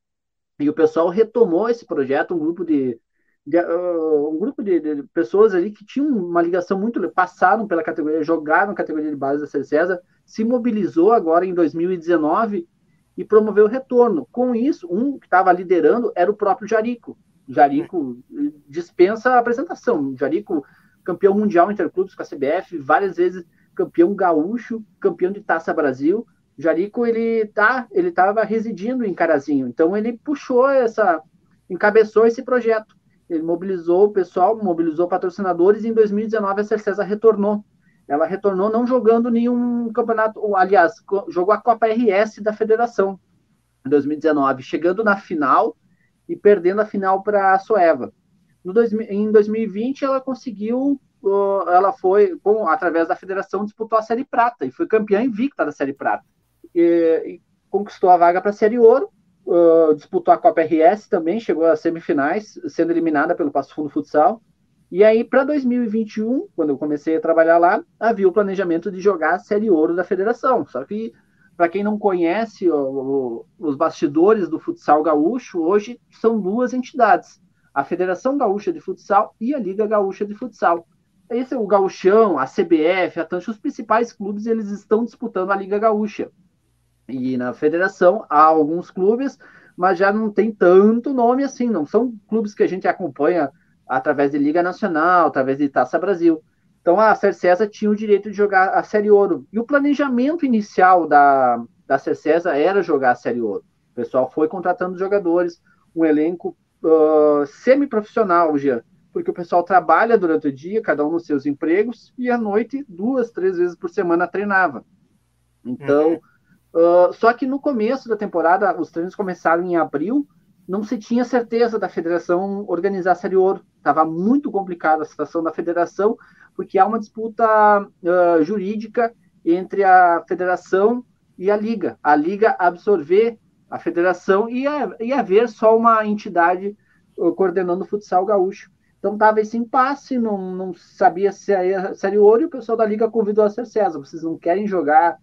E o pessoal retomou esse projeto, um grupo de, de uh, um grupo de, de, pessoas ali que tinham uma ligação muito passaram pela categoria, jogaram categoria de base da Cercesa, se mobilizou agora em 2019 e promoveu o retorno. Com isso, um que estava liderando era o próprio Jarico. Jarico dispensa a apresentação. Jarico, campeão mundial interclubes com a CBF, várias vezes campeão gaúcho, campeão de Taça Brasil. Jarico ele tá, ele estava residindo em Carazinho, então ele puxou essa, encabeçou esse projeto. Ele mobilizou o pessoal, mobilizou patrocinadores e em 2019 a Cercesa retornou. Ela retornou não jogando nenhum campeonato, aliás, jogou a Copa RS da Federação em 2019, chegando na final e perdendo a final para a Soeva. No dois, em 2020 ela conseguiu ela foi, com, através da federação, disputou a Série Prata e foi campeã invicta da Série Prata. E, e conquistou a vaga para a Série Ouro, uh, disputou a Copa RS também, chegou às semifinais, sendo eliminada pelo Passo Fundo Futsal. E aí, para 2021, quando eu comecei a trabalhar lá, havia o planejamento de jogar a Série Ouro da federação. Só que, para quem não conhece o, o, os bastidores do futsal gaúcho, hoje são duas entidades: a Federação Gaúcha de Futsal e a Liga Gaúcha de Futsal esse é o Gauchão, a CBF, a Tancha, os principais clubes eles estão disputando a Liga Gaúcha. E na federação há alguns clubes, mas já não tem tanto nome assim, não são clubes que a gente acompanha através de Liga Nacional, através de Taça Brasil. Então a Cercesa tinha o direito de jogar a Série Ouro. E o planejamento inicial da, da Cercesa era jogar a Série Ouro. O pessoal foi contratando jogadores, um elenco uh, semi-profissional já porque o pessoal trabalha durante o dia, cada um nos seus empregos, e à noite, duas, três vezes por semana, treinava. Então, uhum. uh, só que no começo da temporada, os treinos começaram em abril, não se tinha certeza da federação organizar a Série Ouro. Estava muito complicada a situação da federação, porque há uma disputa uh, jurídica entre a federação e a liga. A liga absorver a federação e, e haver só uma entidade uh, coordenando o futsal gaúcho. Então tava esse impasse, não, não sabia se ia Série Ouro, e o pessoal da Liga convidou a ser César. Vocês não querem jogar?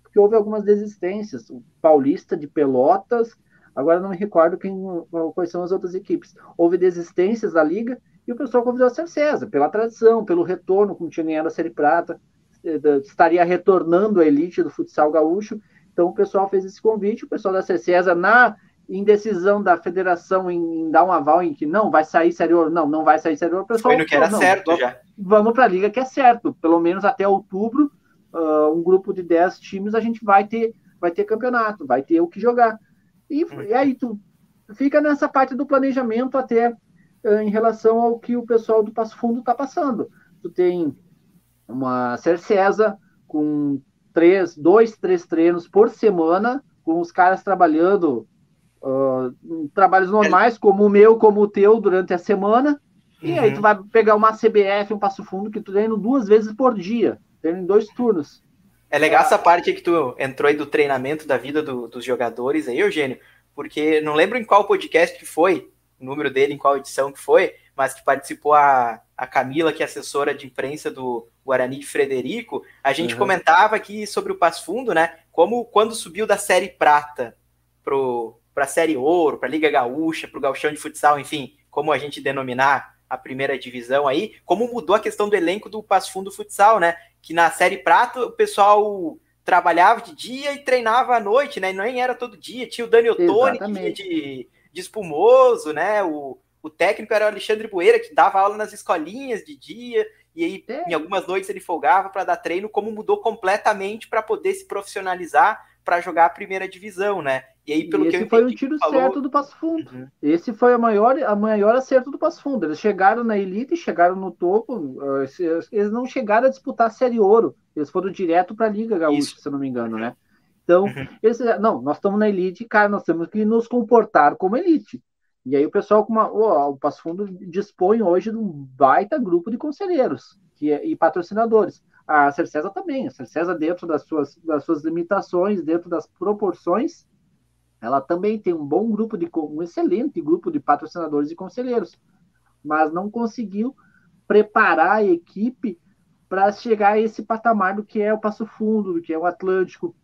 Porque houve algumas desistências. O Paulista de Pelotas, agora não me recordo quem, quais são as outras equipes. Houve desistências da Liga e o pessoal convidou a César, pela tradição, pelo retorno, como tinha ganhado a Série Prata, eh, estaria retornando a elite do futsal gaúcho. Então o pessoal fez esse convite, o pessoal da César na indecisão da federação em, dar um aval em que não vai sair Série Ouro, não, não vai sair Série Ouro, o pessoal. Foi no que era não, certo vamos, já. Vamos para a liga que é certo, pelo menos até outubro, uh, um grupo de 10 times a gente vai ter, vai ter campeonato, vai ter o que jogar. E, hum. e aí tu fica nessa parte do planejamento até uh, em relação ao que o pessoal do Passo Fundo está passando. Tu tem uma Cercesa com três, dois, três treinos por semana, com os caras trabalhando uh, trabalhos normais, como o meu, como o teu, durante a semana. E uhum. aí tu vai pegar uma CBF, um Passo Fundo, que tu treina duas vezes por dia, treina em dois turnos. É legal essa parte que tu entrou aí do treinamento da vida do, dos jogadores aí, Eugênio, porque não lembro em qual podcast que foi, o número dele, em qual edição que foi, mas que participou a, a Camila, que é assessora de imprensa do Guarani de Frederico, a gente uhum. comentava aqui sobre o Passo Fundo, né? Como quando subiu da série prata pro, para a Série Ouro, para a Liga Gaúcha, para o Gauchão de Futsal, enfim, como a gente denominar a primeira divisão aí, como mudou a questão do elenco do Passo Fundo Futsal, né? Que na Série Prata o pessoal trabalhava de dia e treinava à noite, né? E nem era todo dia. Tinha o Dani Ottoni, que de, de espumoso, né? O, o técnico era o Alexandre Bueira, que dava aula nas escolinhas de dia, e aí é. em algumas noites ele folgava para dar treino, como mudou completamente para poder se profissionalizar para jogar a primeira divisão, né? E aí, pelo e esse que eu foi o tiro falou... certo do Passo Fundo. Uhum. Esse foi a maior, a maior acerto do Passo Fundo. Eles chegaram na elite, chegaram no topo. Eles não chegaram a disputar a Série Ouro. Eles foram direto para a Liga Gaúcha, Isso. se eu não me engano, né? Então, uhum. eles não, nós estamos na elite, cara, nós temos que nos comportar como elite. E aí o pessoal com uma, oh, o Passo Fundo dispõe hoje de um baita grupo de conselheiros que, é, e patrocinadores. A Cercesa também, a Cercesa dentro das suas, das suas limitações, dentro das proporções, ela também tem um bom grupo de um excelente grupo de patrocinadores e conselheiros, mas não conseguiu preparar a equipe para chegar a esse patamar do que é o Passo Fundo, do que é o Atlântico.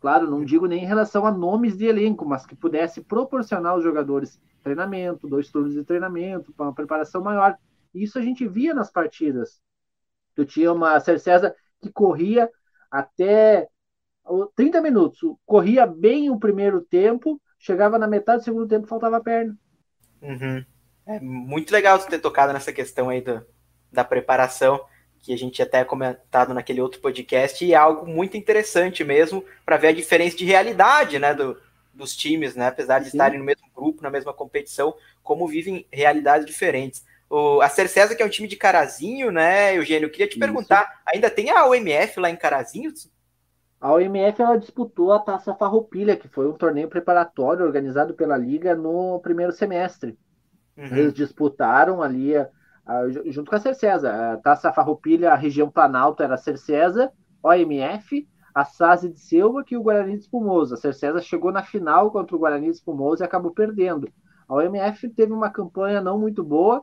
Claro, não digo nem em relação a nomes de elenco, mas que pudesse proporcionar aos jogadores treinamento, dois turnos de treinamento, para uma preparação maior. Isso a gente via nas partidas. Tu tinha uma Cercesa que corria até 30 minutos, corria bem o primeiro tempo, chegava na metade do segundo tempo faltava perna. Uhum. É muito legal você ter tocado nessa questão aí do, da preparação, que a gente até comentado naquele outro podcast, e é algo muito interessante mesmo para ver a diferença de realidade né, do, dos times, né, apesar de Sim. estarem no mesmo grupo, na mesma competição, como vivem realidades diferentes. O, a Cercesa, que é um time de Carazinho, né, Eugênio, eu queria te Isso. perguntar, ainda tem a OMF lá em Carazinho? A OMF ela disputou a Taça Farroupilha, que foi um torneio preparatório organizado pela Liga no primeiro semestre. Uhum. Eles disputaram ali, a, a, junto com a Cercesa, a Taça Farroupilha, a região Planalto era a Cercesa, OMF, a Sazi de Silva que o Guarani de Espumoso. A Cercesa chegou na final contra o Guarani de Espumoso e acabou perdendo. A OMF teve uma campanha não muito boa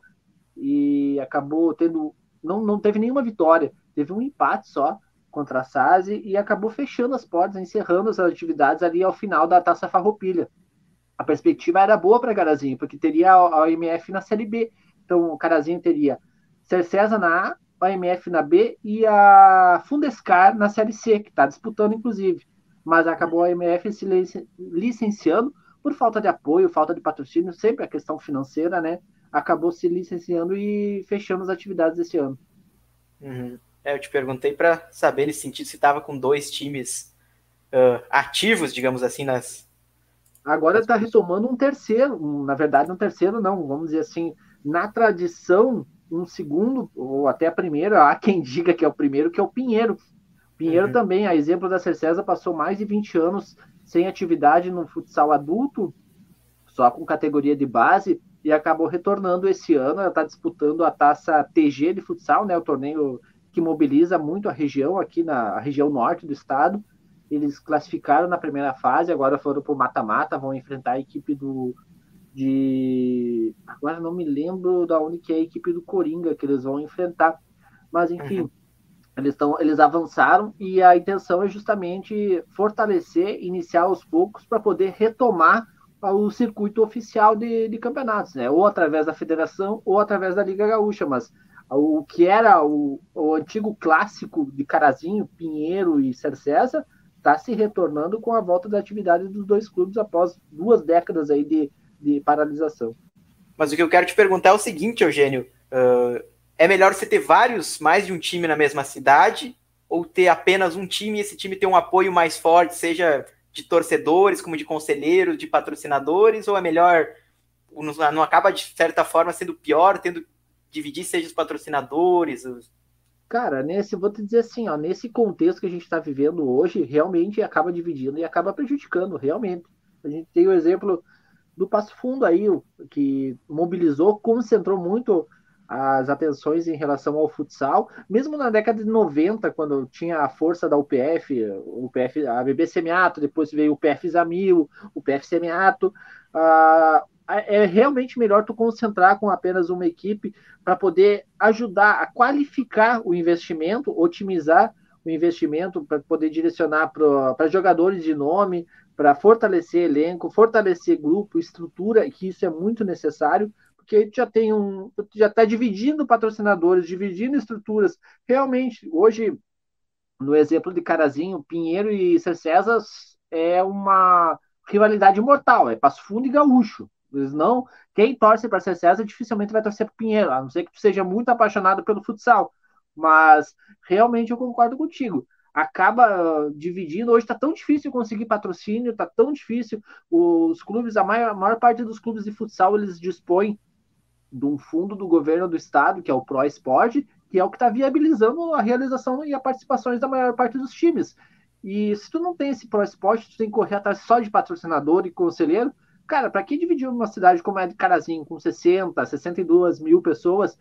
e acabou tendo. Não, não teve nenhuma vitória, teve um empate só contra a SASE e acabou fechando as portas, encerrando as atividades ali ao final da Taça Farroupilha. A perspectiva era boa para Carazinho, porque teria a OMF na Série B. Então o Carazinho teria Cercesa na A, a OMF na B e a Fundescar na Série C, que está disputando inclusive. Mas acabou a OMF se licenciando por falta de apoio, falta de patrocínio, sempre a questão financeira, né? Acabou se licenciando e fechando as atividades esse ano. Uhum. É, eu te perguntei para saber nesse sentido se estava com dois times uh, ativos, digamos assim, nas. Agora está retomando um terceiro, um, na verdade, um terceiro não, vamos dizer assim, na tradição, um segundo, ou até a primeira, há quem diga que é o primeiro, que é o Pinheiro. Pinheiro uhum. também, a exemplo da Cercesa, passou mais de 20 anos sem atividade no futsal adulto, só com categoria de base, e acabou retornando esse ano. Ela está disputando a taça TG de futsal, né, o torneio que mobiliza muito a região, aqui na região norte do estado. Eles classificaram na primeira fase, agora foram para o mata-mata, vão enfrentar a equipe do. De. Agora não me lembro da onde que é a equipe do Coringa que eles vão enfrentar. Mas enfim, uhum. eles, tão, eles avançaram e a intenção é justamente fortalecer, iniciar aos poucos para poder retomar o circuito oficial de, de campeonatos, né? Ou através da federação ou através da Liga Gaúcha, mas o que era o, o antigo clássico de Carazinho, Pinheiro e Cercesa, está se retornando com a volta da atividade dos dois clubes após duas décadas aí de, de paralisação. Mas o que eu quero te perguntar é o seguinte, Eugênio: uh, é melhor você ter vários, mais de um time na mesma cidade, ou ter apenas um time e esse time ter um apoio mais forte, seja de torcedores, como de conselheiros, de patrocinadores, ou é melhor, não acaba de certa forma sendo pior, tendo dividir seja os patrocinadores? Os... Cara, nesse, vou te dizer assim, ó, nesse contexto que a gente está vivendo hoje, realmente acaba dividindo e acaba prejudicando, realmente. A gente tem o exemplo do Passo Fundo aí, que mobilizou, concentrou muito as atenções em relação ao futsal, mesmo na década de 90, quando tinha a força da UPF, a BB Semiato, depois veio o PF Zamil, o PF Semiato, é realmente melhor tu concentrar com apenas uma equipe para poder ajudar a qualificar o investimento, otimizar o investimento para poder direcionar para jogadores de nome, para fortalecer elenco, fortalecer grupo, estrutura, que isso é muito necessário, porque já tem um, já está dividindo patrocinadores, dividindo estruturas. Realmente, hoje, no exemplo de Carazinho, Pinheiro e Cercesa é uma rivalidade mortal, é Passo Fundo e Gaúcho. Eles não, quem torce para Cercesa dificilmente vai torcer para Pinheiro, a não ser que tu seja muito apaixonado pelo futsal. Mas realmente eu concordo contigo acaba dividindo. Hoje está tão difícil conseguir patrocínio, está tão difícil. Os clubes, a maior, a maior, parte dos clubes de futsal, eles dispõem de um fundo do governo do estado, que é o Pro Esporte, que é o que está viabilizando a realização e a participações da maior parte dos times. E se tu não tem esse Pro Esporte, tu tem que correr atrás só de patrocinador e conselheiro. Cara, para que dividir uma cidade como a de Carazinho, com 60, 62 mil pessoas,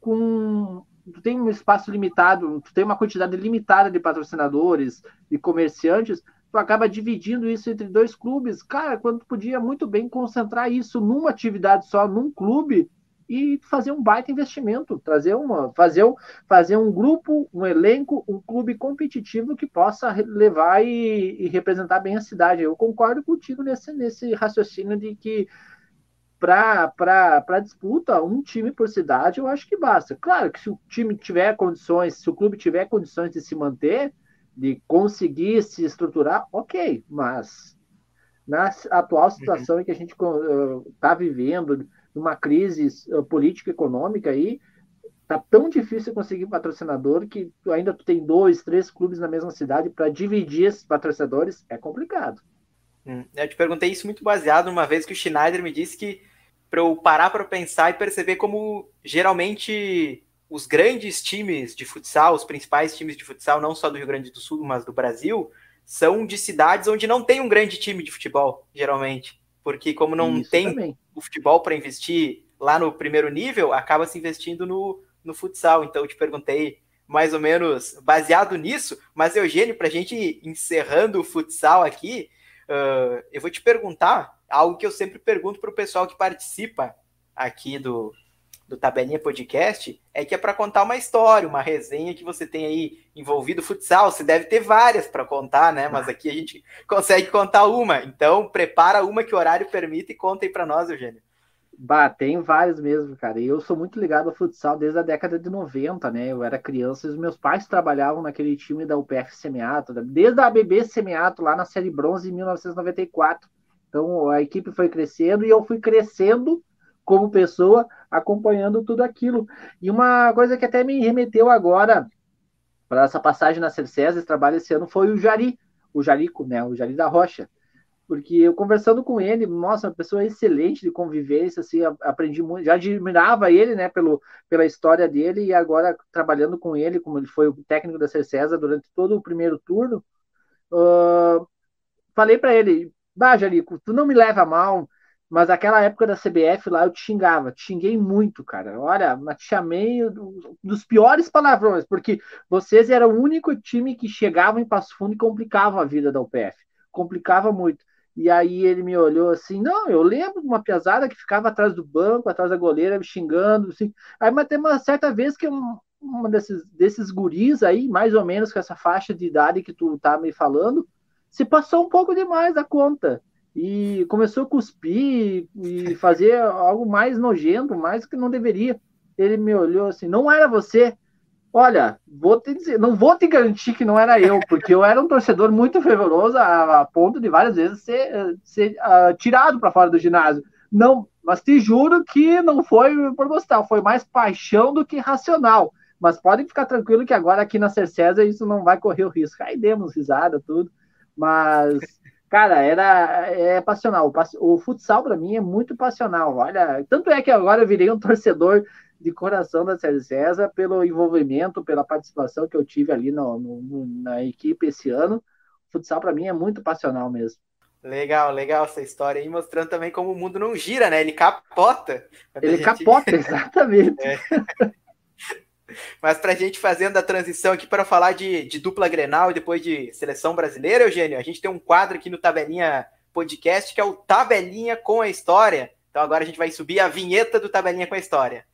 com tu tem um espaço limitado, tu tem uma quantidade limitada de patrocinadores e comerciantes, tu acaba dividindo isso entre dois clubes. Cara, quando tu podia muito bem concentrar isso numa atividade só, num clube, e fazer um baita investimento, trazer uma, fazer, um, fazer um grupo, um elenco, um clube competitivo que possa levar e, e representar bem a cidade. Eu concordo contigo nesse, nesse raciocínio de que para disputa, um time por cidade, eu acho que basta. Claro que se o time tiver condições, se o clube tiver condições de se manter, de conseguir se estruturar, ok, mas na atual situação uhum. em que a gente está uh, vivendo, numa crise uh, política econômica aí, tá tão difícil conseguir patrocinador que ainda tu tem dois, três clubes na mesma cidade para dividir esses patrocinadores, é complicado. Hum, eu te perguntei isso muito baseado numa vez que o Schneider me disse que para eu parar para pensar e perceber como geralmente os grandes times de futsal, os principais times de futsal, não só do Rio Grande do Sul, mas do Brasil, são de cidades onde não tem um grande time de futebol, geralmente. Porque como não Isso tem também. o futebol para investir lá no primeiro nível, acaba se investindo no, no futsal. Então eu te perguntei mais ou menos baseado nisso, mas Eugênio, para a gente encerrando o futsal aqui, uh, eu vou te perguntar algo que eu sempre pergunto para o pessoal que participa aqui do, do Tabelinha Podcast, é que é para contar uma história, uma resenha que você tem aí envolvido futsal. Você deve ter várias para contar, né? Mas aqui a gente consegue contar uma. Então, prepara uma que o horário permita e conta aí para nós, Eugênio. Bah, tem vários mesmo, cara. E eu sou muito ligado ao futsal desde a década de 90, né? Eu era criança e os meus pais trabalhavam naquele time da UPF Semiato, desde a ABB Semiato, lá na Série Bronze em 1994. Então a equipe foi crescendo e eu fui crescendo como pessoa, acompanhando tudo aquilo. E uma coisa que até me remeteu agora para essa passagem na Cercesa, esse trabalho esse ano, foi o Jari, o Jarico, né? O Jari da Rocha porque eu conversando com ele, nossa, uma pessoa excelente de convivência, assim, aprendi muito, já admirava ele, né, pelo, pela história dele, e agora trabalhando com ele, como ele foi o técnico da Cercesa durante todo o primeiro turno, uh, falei para ele, bah, Jalico, tu não me leva mal, mas aquela época da CBF lá eu te xingava, te xinguei muito, cara. Olha, mas te chamei dos piores palavrões, porque vocês eram o único time que chegava em Passo Fundo e complicava a vida da UPF. Complicava muito. E aí ele me olhou assim, não, eu lembro de uma pesada que ficava atrás do banco, atrás da goleira, me xingando, assim. Aí mas tem uma certa vez que um, desses, desses guris aí, mais ou menos com essa faixa de idade que tu tá me falando, se passou um pouco demais da conta. E começou a cuspir e fazer algo mais nojento, mais que não deveria. Ele me olhou assim, não era você. Olha, vou te dizer, não vou te garantir que não era eu, porque eu era um torcedor muito fervoroso a, a ponto de várias vezes ser, ser uh, tirado para fora do ginásio. Não, mas te juro que não foi por gostar, foi mais paixão do que racional. Mas podem ficar tranquilo que agora aqui na Cercesa isso não vai correr o risco. Aí demos risada, tudo. Mas, cara, era é passional. O futsal para mim é muito passional. Olha, tanto é que agora eu virei um torcedor de coração da Série César pelo envolvimento, pela participação que eu tive ali no, no, na equipe esse ano. O futsal para mim é muito passional mesmo. Legal, legal essa história aí, mostrando também como o mundo não gira, né? Ele capota. Ele gente... capota, exatamente. É. Mas para a gente fazendo a transição aqui para falar de, de, dupla Grenal e depois de seleção brasileira, Eugênio, a gente tem um quadro aqui no Tabelinha Podcast que é o Tabelinha com a História. Então agora a gente vai subir a vinheta do Tabelinha com a História.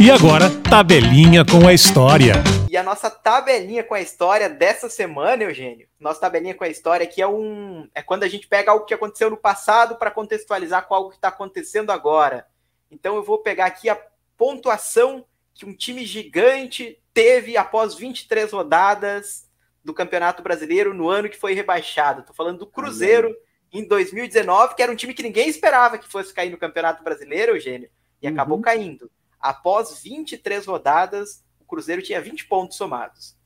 E agora, tabelinha com a história. E a nossa tabelinha com a história dessa semana, Eugênio. Nossa tabelinha com a história aqui é um é quando a gente pega algo que aconteceu no passado para contextualizar com algo que está acontecendo agora. Então eu vou pegar aqui a pontuação que um time gigante teve após 23 rodadas do Campeonato Brasileiro no ano que foi rebaixado. Estou falando do Cruzeiro Amém. em 2019, que era um time que ninguém esperava que fosse cair no Campeonato Brasileiro, Eugênio, e uhum. acabou caindo. Após 23 rodadas, o Cruzeiro tinha 20 pontos somados.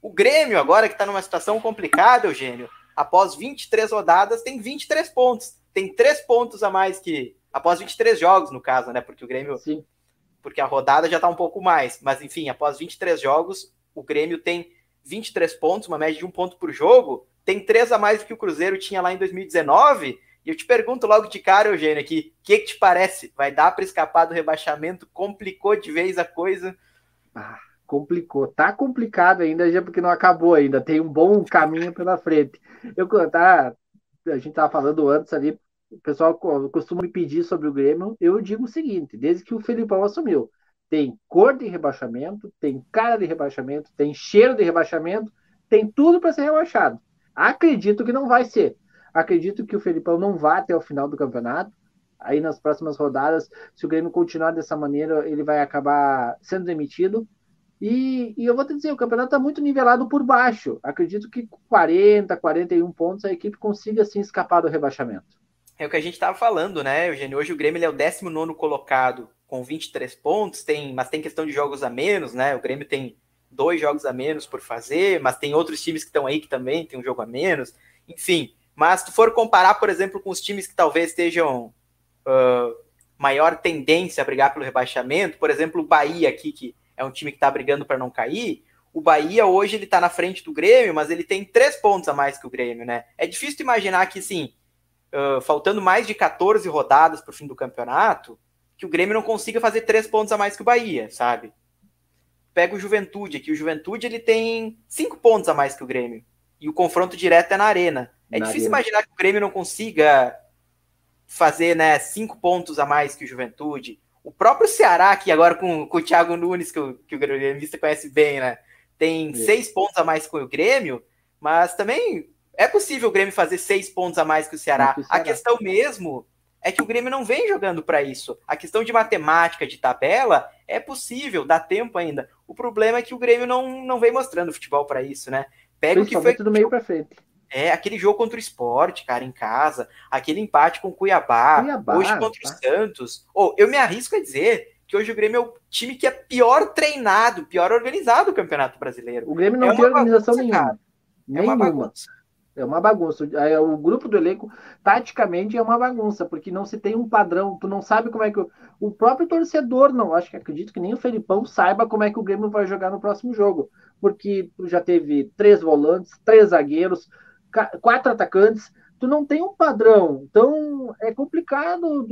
O Grêmio, agora que está numa situação complicada, Eugênio, após 23 rodadas, tem 23 pontos. Tem 3 pontos a mais que. Após 23 jogos, no caso, né? Porque o Grêmio. Sim porque a rodada já está um pouco mais. Mas, enfim, após 23 jogos, o Grêmio tem 23 pontos, uma média de um ponto por jogo, tem três a mais do que o Cruzeiro tinha lá em 2019. E eu te pergunto logo de cara, Eugênio, aqui, o que, que, te parece? Vai dar para escapar do rebaixamento? Complicou de vez a coisa? Ah, complicou. Tá complicado ainda, já porque não acabou ainda. Tem um bom caminho pela frente. Eu tá, a gente estava falando antes ali, o pessoal costuma me pedir sobre o Grêmio, eu digo o seguinte: desde que o Felipão assumiu, tem cor de rebaixamento, tem cara de rebaixamento, tem cheiro de rebaixamento, tem tudo para ser rebaixado. Acredito que não vai ser. Acredito que o Felipão não vai até o final do campeonato. Aí nas próximas rodadas, se o Grêmio continuar dessa maneira, ele vai acabar sendo demitido. E, e eu vou te dizer, o campeonato está muito nivelado por baixo. Acredito que 40, 41 pontos a equipe consiga assim escapar do rebaixamento. É o que a gente estava falando, né, Eugênio? Hoje o Grêmio é o 19 colocado com 23 pontos, tem, mas tem questão de jogos a menos, né? O Grêmio tem dois jogos a menos por fazer, mas tem outros times que estão aí que também tem um jogo a menos. Enfim, mas se tu for comparar, por exemplo, com os times que talvez estejam uh, maior tendência a brigar pelo rebaixamento, por exemplo, o Bahia aqui, que é um time que está brigando para não cair, o Bahia hoje ele está na frente do Grêmio, mas ele tem três pontos a mais que o Grêmio, né? É difícil imaginar que, sim, uh, faltando mais de 14 rodadas para o fim do campeonato, que o Grêmio não consiga fazer três pontos a mais que o Bahia, sabe? Pega o Juventude aqui. O Juventude ele tem cinco pontos a mais que o Grêmio. E o confronto direto é na Arena. É na difícil arena. imaginar que o Grêmio não consiga fazer né, cinco pontos a mais que o Juventude. O próprio Ceará, que agora com, com o Thiago Nunes, que o, que o gremista conhece bem, né? Tem seis pontos a mais com o Grêmio, mas também é possível o Grêmio fazer seis pontos a mais que o Ceará. Que o Ceará. A questão mesmo é que o Grêmio não vem jogando para isso. A questão de matemática, de tabela, é possível, dá tempo ainda. O problema é que o Grêmio não, não vem mostrando futebol para isso, né? Pega o que foi do meio para frente. É, aquele jogo contra o esporte, cara, em casa, aquele empate com o Cuiabá, Cuiabá hoje contra tá. o Santos. Oh, eu me arrisco a dizer que hoje o Grêmio é o time que é pior treinado, pior organizado do Campeonato Brasileiro. O Grêmio não é tem organização bagunça, nenhuma. Cara. É uma bagunça. É uma bagunça. O grupo do elenco, taticamente, é uma bagunça, porque não se tem um padrão, tu não sabe como é que. O próprio torcedor, não, acho que acredito que nem o Felipão saiba como é que o Grêmio vai jogar no próximo jogo. Porque já teve três volantes, três zagueiros, quatro atacantes, tu não tem um padrão. Então é complicado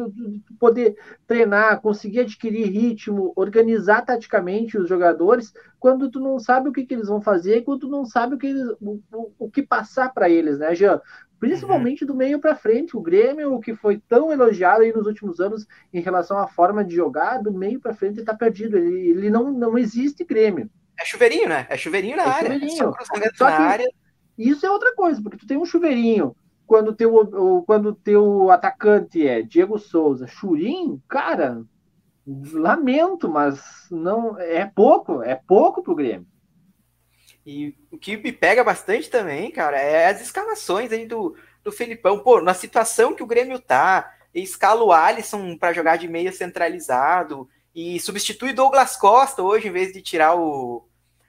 poder treinar, conseguir adquirir ritmo, organizar taticamente os jogadores quando tu não sabe o que, que eles vão fazer, quando tu não sabe o que, eles, o, o, o que passar para eles, né, Jean? Principalmente uhum. do meio para frente, o Grêmio, que foi tão elogiado aí nos últimos anos em relação à forma de jogar, do meio para frente está perdido. Ele, ele não, não existe Grêmio. É chuveirinho, né? É chuveirinho na é área. Chuveirinho. É só na área. Isso é outra coisa, porque tu tem um chuveirinho quando teu, quando teu atacante é Diego Souza, Churim, cara, lamento, mas não é pouco, é pouco pro Grêmio. E o que me pega bastante também, cara, é as escalações aí do, do Felipão. Pô, na situação que o Grêmio tá, escala o Alisson para jogar de meia centralizado e substitui Douglas Costa hoje, em vez de tirar o,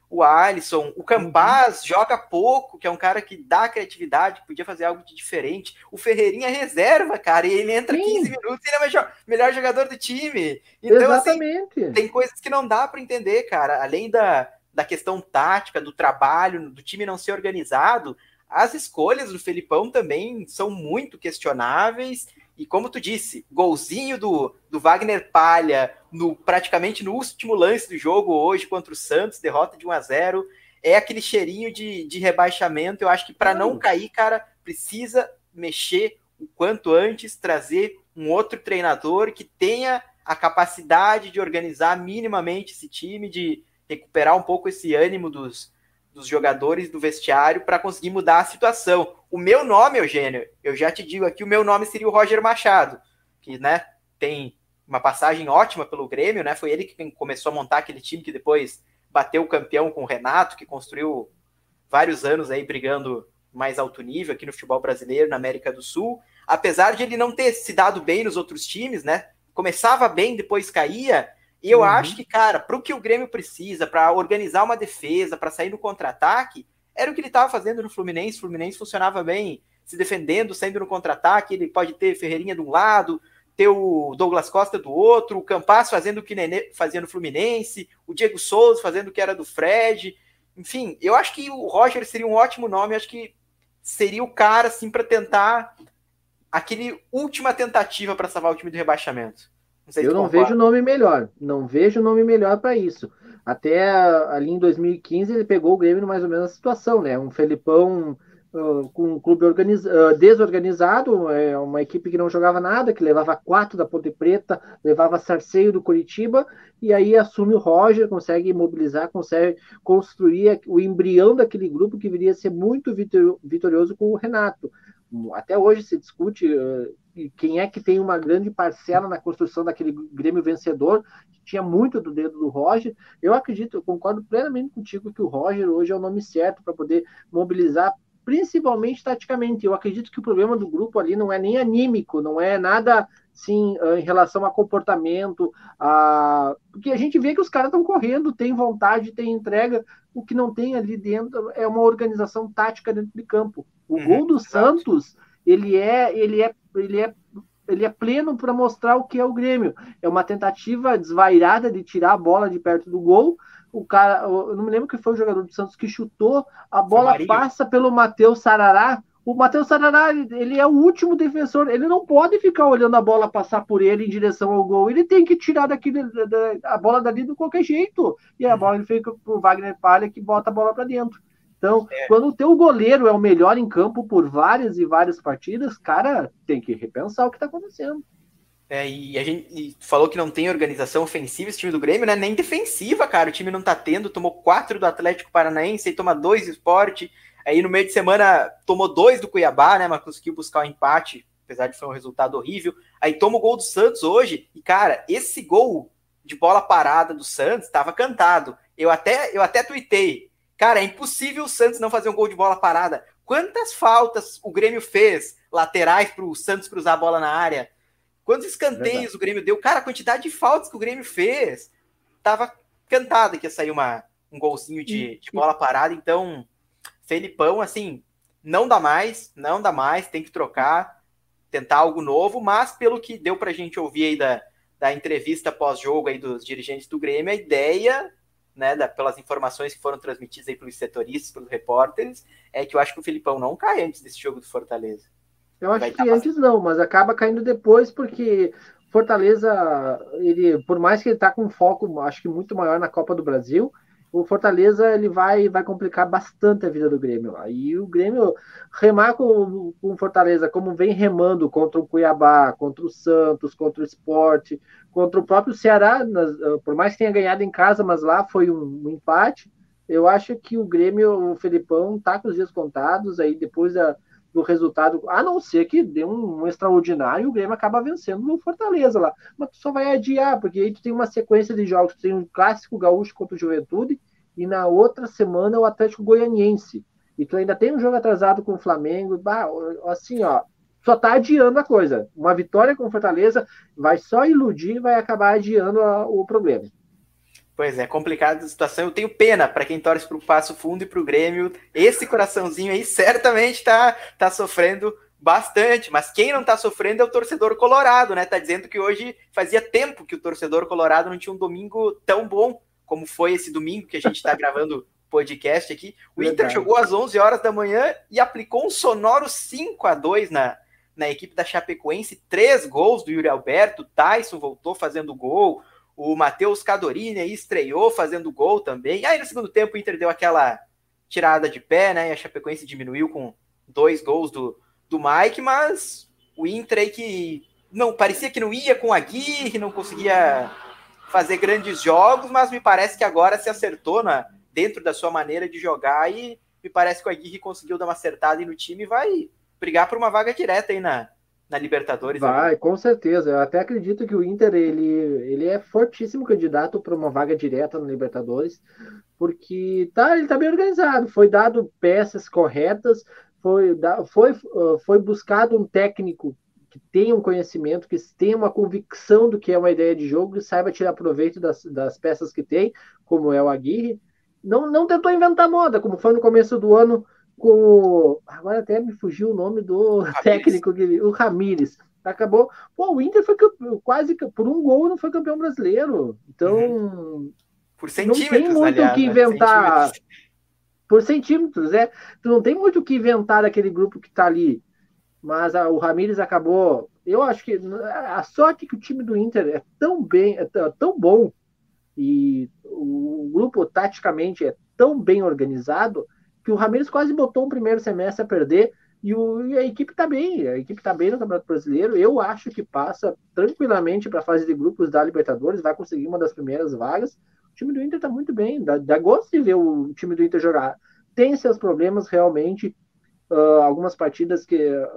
o Alisson, o Campaz uhum. joga pouco, que é um cara que dá criatividade, podia fazer algo de diferente. O Ferreirinha reserva, cara, e ele entra Sim. 15 minutos e ele é o melhor jogador do time. Então, assim, Exatamente. Assim, tem coisas que não dá para entender, cara. Além da, da questão tática, do trabalho, do time não ser organizado, as escolhas do Felipão também são muito questionáveis. E como tu disse, golzinho do, do Wagner Palha no praticamente no último lance do jogo hoje contra o Santos, derrota de 1 a 0 é aquele cheirinho de, de rebaixamento. Eu acho que para não cair, cara, precisa mexer o quanto antes, trazer um outro treinador que tenha a capacidade de organizar minimamente esse time, de, recuperar um pouco esse ânimo dos, dos jogadores do vestiário para conseguir mudar a situação. O meu nome, Eugênio, eu já te digo aqui, o meu nome seria o Roger Machado, que né, tem uma passagem ótima pelo Grêmio, né? Foi ele que começou a montar aquele time que depois bateu o campeão com o Renato, que construiu vários anos aí brigando mais alto nível aqui no futebol brasileiro, na América do Sul. Apesar de ele não ter se dado bem nos outros times, né? Começava bem, depois caía. E eu uhum. acho que, cara, para o que o Grêmio precisa, para organizar uma defesa, para sair no contra-ataque, era o que ele estava fazendo no Fluminense. O Fluminense funcionava bem, se defendendo, saindo no contra-ataque. Ele pode ter Ferreirinha de um lado, ter o Douglas Costa do outro, o Campas fazendo o que Nenê fazia no Fluminense, o Diego Souza fazendo o que era do Fred. Enfim, eu acho que o Roger seria um ótimo nome, acho que seria o cara assim para tentar aquele última tentativa para salvar o time do rebaixamento. Não eu não concorda. vejo nome melhor, não vejo nome melhor para isso. Até ali em 2015 ele pegou o Grêmio mais ou menos a situação, né? Um Felipão uh, com um clube uh, desorganizado, é, uma equipe que não jogava nada, que levava quatro da Ponte Preta, levava Sarceio do Curitiba, e aí assume o Roger, consegue mobilizar, consegue construir o embrião daquele grupo que viria a ser muito vitorioso com o Renato. Até hoje se discute uh, quem é que tem uma grande parcela na construção daquele Grêmio vencedor, que tinha muito do dedo do Roger. Eu acredito, eu concordo plenamente contigo que o Roger hoje é o nome certo para poder mobilizar principalmente taticamente. Eu acredito que o problema do grupo ali não é nem anímico, não é nada sim em relação a comportamento, a... porque a gente vê que os caras estão correndo, tem vontade, tem entrega. O que não tem ali dentro é uma organização tática dentro de campo. O uhum, gol do exatamente. Santos, ele é, ele é, ele é ele é pleno para mostrar o que é o Grêmio. É uma tentativa desvairada de tirar a bola de perto do gol, o cara, eu não me lembro que foi o jogador do Santos que chutou, a bola passa pelo Matheus Sarará. O Matheus Sarará, ele é o último defensor, ele não pode ficar olhando a bola passar por ele em direção ao gol, ele tem que tirar daquele, da, a bola dali de qualquer jeito. E a uhum. bola ele fica pro Wagner Palha que bota a bola para dentro. Então, é. quando o teu goleiro é o melhor em campo por várias e várias partidas, cara, tem que repensar o que está acontecendo. É, e a gente falou que não tem organização ofensiva esse time do Grêmio, né? Nem defensiva, cara. O time não tá tendo. Tomou quatro do Atlético Paranaense, aí toma dois do esporte. Aí no meio de semana tomou dois do Cuiabá, né? Mas conseguiu buscar o um empate, apesar de ser um resultado horrível. Aí toma o gol do Santos hoje. E, cara, esse gol de bola parada do Santos estava cantado. Eu até, eu até tuitei. Cara, é impossível o Santos não fazer um gol de bola parada. Quantas faltas o Grêmio fez laterais para o Santos cruzar a bola na área? Quantos escanteios Verdade. o Grêmio deu? Cara, a quantidade de faltas que o Grêmio fez. Tava cantada que ia sair uma, um golzinho de, de bola parada. Então, Felipão, assim, não dá mais, não dá mais, tem que trocar, tentar algo novo, mas pelo que deu pra gente ouvir aí da, da entrevista pós-jogo aí dos dirigentes do Grêmio, a ideia, né, da, pelas informações que foram transmitidas aí pelos setoristas, pelos repórteres, é que eu acho que o Felipão não cai antes desse jogo do Fortaleza. Eu acho que antes não, mas acaba caindo depois, porque Fortaleza, ele, por mais que ele está com foco, acho que muito maior na Copa do Brasil, o Fortaleza ele vai, vai complicar bastante a vida do Grêmio. Aí o Grêmio remar com, com o Fortaleza, como vem remando contra o Cuiabá, contra o Santos, contra o Esporte, contra o próprio Ceará, nas, por mais que tenha ganhado em casa, mas lá foi um, um empate. Eu acho que o Grêmio, o Felipão, tá com os dias contados. Aí depois da, do resultado, a não ser que dê um, um extraordinário, o Grêmio acaba vencendo no Fortaleza lá. Mas tu só vai adiar, porque aí tu tem uma sequência de jogos, tu tem um clássico gaúcho contra o Juventude, e na outra semana o Atlético Goianiense. E tu ainda tem um jogo atrasado com o Flamengo, bah, assim, ó, só tá adiando a coisa. Uma vitória com Fortaleza vai só iludir, vai acabar adiando a, o problema. Pois é, complicada a situação. Eu tenho pena para quem torce para o Passo Fundo e para o Grêmio. Esse coraçãozinho aí certamente está tá sofrendo bastante. Mas quem não está sofrendo é o torcedor colorado, né? Tá dizendo que hoje fazia tempo que o torcedor colorado não tinha um domingo tão bom como foi esse domingo que a gente está gravando podcast aqui. O Verdade. Inter jogou às 11 horas da manhã e aplicou um sonoro 5 a 2 na, na equipe da Chapecoense. Três gols do Yuri Alberto. Tyson voltou fazendo gol. O Matheus Cadorini aí estreou fazendo gol também. Aí no segundo tempo o Inter deu aquela tirada de pé, né? E a Chapecoense diminuiu com dois gols do, do Mike, mas o Inter aí que não parecia que não ia com a Aguirre, não conseguia fazer grandes jogos, mas me parece que agora se acertou na, dentro da sua maneira de jogar e me parece que o Aguirre conseguiu dar uma acertada no time e vai brigar por uma vaga direta aí na, na Libertadores. Vai, com certeza. Eu até acredito que o Inter ele, ele é fortíssimo candidato para uma vaga direta na Libertadores, porque tá, ele tá bem organizado. Foi dado peças corretas, foi, foi, uh, foi buscado um técnico que tenha um conhecimento, que tenha uma convicção do que é uma ideia de jogo, que saiba tirar proveito das, das peças que tem, como é o Aguirre. Não, não tentou inventar moda, como foi no começo do ano com. Agora até me fugiu o nome do técnico, o Ramires. Acabou. Pô, o Inter foi quase por um gol não foi campeão brasileiro. Então. Uhum. Por centímetros, não tem muito aliás, o que né? inventar. Centímetros. Por centímetros, é. Tu não tem muito o que inventar daquele grupo que tá ali. Mas a, o Ramires acabou. Eu acho que a sorte que o time do Inter é tão bem, é tão bom e o grupo taticamente é tão bem organizado que o Ramires quase botou um primeiro semestre a perder e, o, e a equipe está bem, a equipe está bem no Campeonato Brasileiro. Eu acho que passa tranquilamente para a fase de grupos da Libertadores, vai conseguir uma das primeiras vagas. O time do Inter está muito bem, dá, dá gosto de ver o time do Inter jogar. Tem seus problemas realmente, uh, algumas partidas que uh,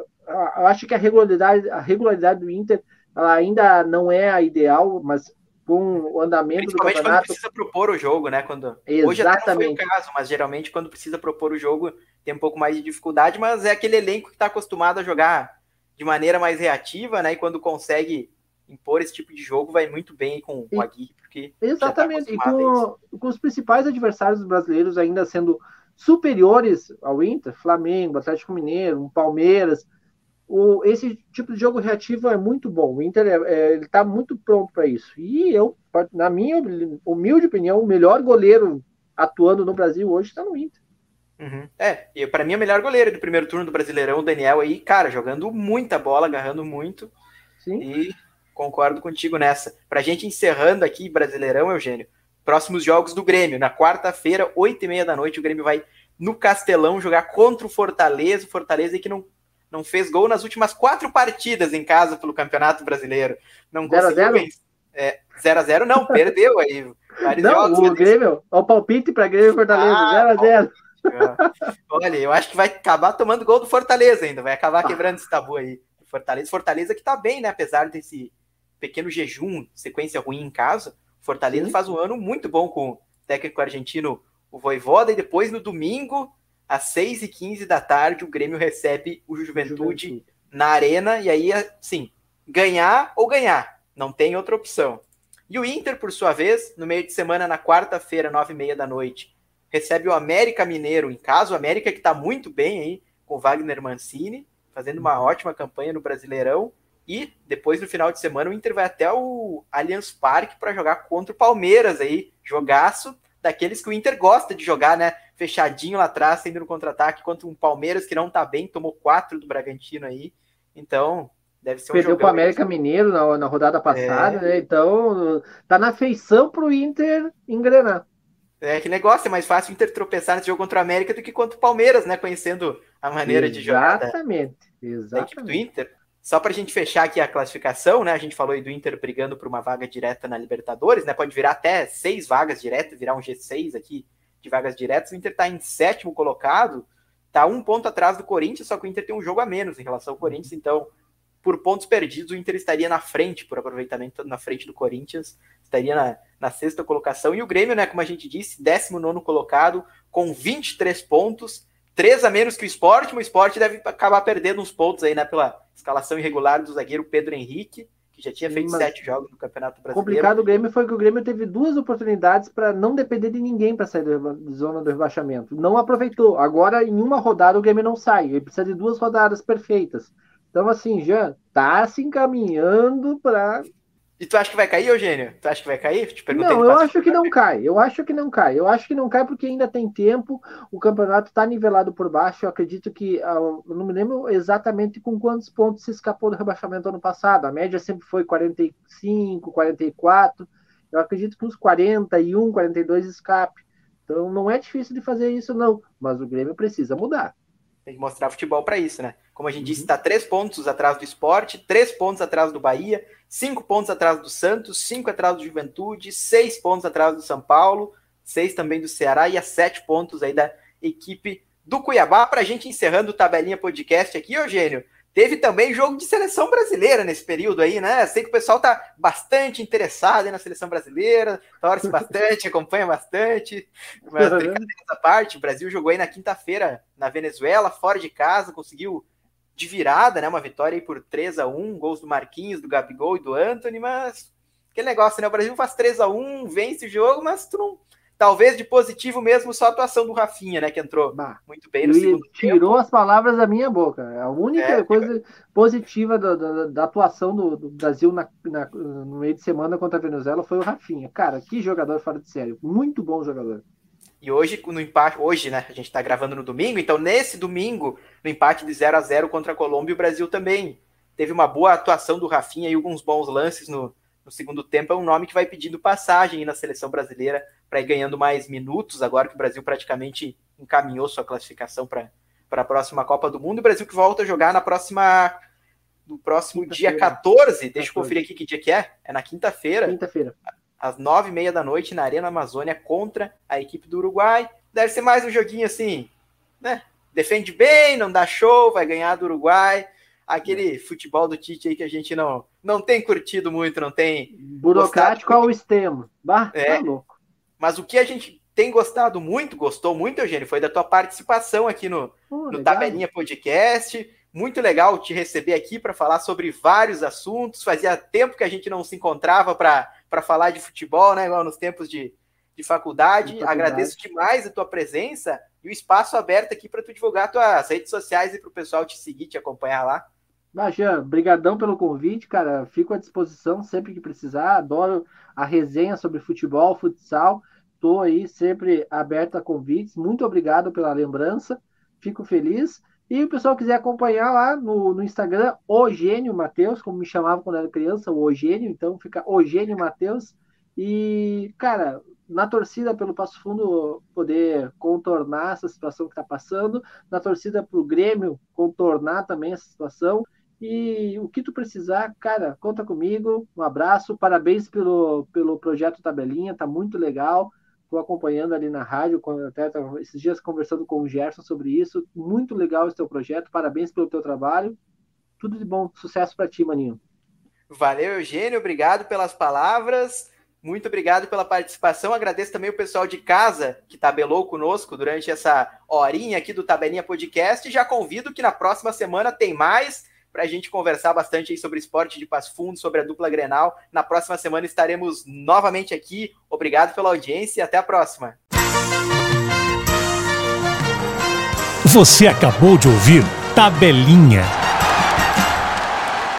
eu acho que a regularidade, a regularidade do Inter ela ainda não é a ideal, mas com o andamento do campeonato. quando precisa propor o jogo, né? Quando... Exatamente. Hoje até não foi o caso, mas geralmente quando precisa propor o jogo tem um pouco mais de dificuldade, mas é aquele elenco que está acostumado a jogar de maneira mais reativa, né? E quando consegue impor esse tipo de jogo, vai muito bem com o Aguirre, porque. Tá Exatamente, tá e com, com os principais adversários brasileiros ainda sendo superiores ao Inter, Flamengo, Atlético Mineiro, Palmeiras o, esse tipo de jogo reativo é muito bom. O Inter é, é, ele está muito pronto para isso. E eu, na minha humilde opinião, o melhor goleiro atuando no Brasil hoje está no Inter. Uhum. É, e para mim, o melhor goleiro do primeiro turno do Brasileirão, o Daniel aí, cara, jogando muita bola, agarrando muito. Sim. E concordo contigo nessa. Pra gente encerrando aqui, Brasileirão, Eugênio, próximos jogos do Grêmio. Na quarta-feira, oito e meia da noite, o Grêmio vai no Castelão jogar contra o Fortaleza. O Fortaleza que não não fez gol nas últimas quatro partidas em casa pelo Campeonato Brasileiro. Não zero conseguiu vencer. É, 0x0 não, perdeu aí. Não, o Grêmio, o palpite para Grêmio Fortaleza, 0x0. Ah, Olha, eu acho que vai acabar tomando gol do Fortaleza ainda, vai acabar quebrando esse tabu aí. Fortaleza, Fortaleza que tá bem, né? Apesar desse pequeno jejum, sequência ruim em casa, Fortaleza Sim. faz um ano muito bom com o técnico argentino, o Voivoda, e depois no domingo às 6h15 da tarde, o Grêmio recebe o Juventude, Juventude, na Arena, e aí, sim, ganhar ou ganhar, não tem outra opção. E o Inter, por sua vez, no meio de semana, na quarta-feira, 9h30 da noite, recebe o América Mineiro em casa, o América que está muito bem aí, com o Wagner Mancini, fazendo uma uhum. ótima campanha no Brasileirão, e depois, no final de semana, o Inter vai até o Allianz Parque para jogar contra o Palmeiras aí, jogaço, daqueles que o Inter gosta de jogar, né? Fechadinho lá atrás, sendo no contra-ataque, contra um Palmeiras que não tá bem, tomou quatro do Bragantino aí. Então, deve ser um Perdeu para o América Mineiro na, na rodada passada, é... né? Então, tá na feição pro Inter engrenar. É, que negócio, é mais fácil o Inter tropeçar nesse jogo contra o América do que contra o Palmeiras, né? Conhecendo a maneira exatamente, de jogar. Exatamente, exatamente. Equipe do Inter. Só para a gente fechar aqui a classificação, né? A gente falou aí do Inter brigando por uma vaga direta na Libertadores, né? Pode virar até seis vagas diretas, virar um G6 aqui de vagas diretas. O Inter está em sétimo colocado, tá um ponto atrás do Corinthians, só que o Inter tem um jogo a menos em relação ao Corinthians, então, por pontos perdidos, o Inter estaria na frente, por aproveitamento na frente do Corinthians, estaria na, na sexta colocação. E o Grêmio, né? Como a gente disse, décimo nono colocado, com 23 pontos três a menos que o esporte, mas o esporte deve acabar perdendo uns pontos aí, né? Pela escalação irregular do zagueiro Pedro Henrique, que já tinha feito mas sete jogos no Campeonato Brasileiro. complicado o Grêmio foi que o Grêmio teve duas oportunidades para não depender de ninguém para sair da zona do rebaixamento. Não aproveitou. Agora, em uma rodada, o Grêmio não sai. Ele precisa de duas rodadas perfeitas. Então, assim, já tá se encaminhando para e tu acha que vai cair, Eugênio? Tu acha que vai cair? Não, eu acho que não cai. Eu acho que não cai. Eu acho que não cai porque ainda tem tempo. O campeonato está nivelado por baixo. Eu acredito que. Ah, eu não me lembro exatamente com quantos pontos se escapou do rebaixamento ano passado. A média sempre foi 45, 44. Eu acredito que uns 41, 42 escape. Então não é difícil de fazer isso, não. Mas o Grêmio precisa mudar. Tem que mostrar futebol para isso, né? Como a gente uhum. disse, está três pontos atrás do esporte, três pontos atrás do Bahia, cinco pontos atrás do Santos, cinco atrás do Juventude, seis pontos atrás do São Paulo, seis também do Ceará e a sete pontos aí da equipe do Cuiabá. Para a gente encerrando o Tabelinha Podcast aqui, Eugênio, Teve também jogo de seleção brasileira nesse período aí, né? Sei que o pessoal tá bastante interessado na seleção brasileira, torce bastante, acompanha bastante. Mas essa parte, o Brasil jogou aí na quinta-feira na Venezuela, fora de casa, conseguiu de virada, né? Uma vitória aí por 3 a 1 gols do Marquinhos, do Gabigol e do Anthony, mas aquele negócio, né? O Brasil faz 3 a 1 vence o jogo, mas tu não Talvez de positivo mesmo só a atuação do Rafinha, né? Que entrou bah, muito bem no segundo Tirou tempo. as palavras da minha boca. A única é, coisa positiva da, da, da atuação do, do Brasil na, na, no meio de semana contra a Venezuela foi o Rafinha. Cara, que jogador fora de sério. Muito bom jogador. E hoje, no empate, hoje, né? A gente está gravando no domingo, então nesse domingo, no empate de 0 a 0 contra a Colômbia, o Brasil também teve uma boa atuação do Rafinha e alguns bons lances no, no segundo tempo. É um nome que vai pedindo passagem na seleção brasileira para ir ganhando mais minutos, agora que o Brasil praticamente encaminhou sua classificação para a próxima Copa do Mundo. O Brasil que volta a jogar na próxima. No próximo dia 14, deixa eu conferir aqui que dia que é. É na quinta-feira. Quinta-feira. Às nove e meia da noite, na Arena Amazônia, contra a equipe do Uruguai. Deve ser mais um joguinho assim, né? Defende bem, não dá show, vai ganhar do Uruguai aquele futebol do Tite aí que a gente não, não tem curtido muito, não tem. Burocrático ao extremo. Bah, é. tá louco. Mas o que a gente tem gostado muito, gostou muito, Eugênio, foi da tua participação aqui no, oh, no Tabelinha Podcast. Muito legal te receber aqui para falar sobre vários assuntos. Fazia tempo que a gente não se encontrava para falar de futebol, né? Igual nos tempos de, de faculdade. de faculdade. Agradeço demais a tua presença e o espaço aberto aqui para tu divulgar tuas redes sociais e para o pessoal te seguir, te acompanhar lá. Jean, brigadão pelo convite, cara. Fico à disposição sempre que precisar. Adoro a resenha sobre futebol, futsal. Estou aí sempre aberto a convites. Muito obrigado pela lembrança. Fico feliz. E o pessoal quiser acompanhar lá no, no Instagram, Ogênio Matheus, como me chamava quando era criança, o Ogênio, então fica Ogênio Matheus. E, cara, na torcida pelo Passo Fundo poder contornar essa situação que está passando, na torcida para o Grêmio contornar também essa situação. E o que tu precisar, cara, conta comigo. Um abraço, parabéns pelo, pelo projeto Tabelinha, tá muito legal. Estou acompanhando ali na rádio, até esses dias conversando com o Gerson sobre isso. Muito legal esse teu projeto, parabéns pelo teu trabalho. Tudo de bom, sucesso para ti, Maninho. Valeu, Eugênio, obrigado pelas palavras. Muito obrigado pela participação. Agradeço também o pessoal de casa que tabelou conosco durante essa horinha aqui do Tabelinha Podcast. E já convido que na próxima semana tem mais para a gente conversar bastante sobre esporte de Passo Fundo, sobre a dupla Grenal. Na próxima semana estaremos novamente aqui. Obrigado pela audiência e até a próxima. Você acabou de ouvir Tabelinha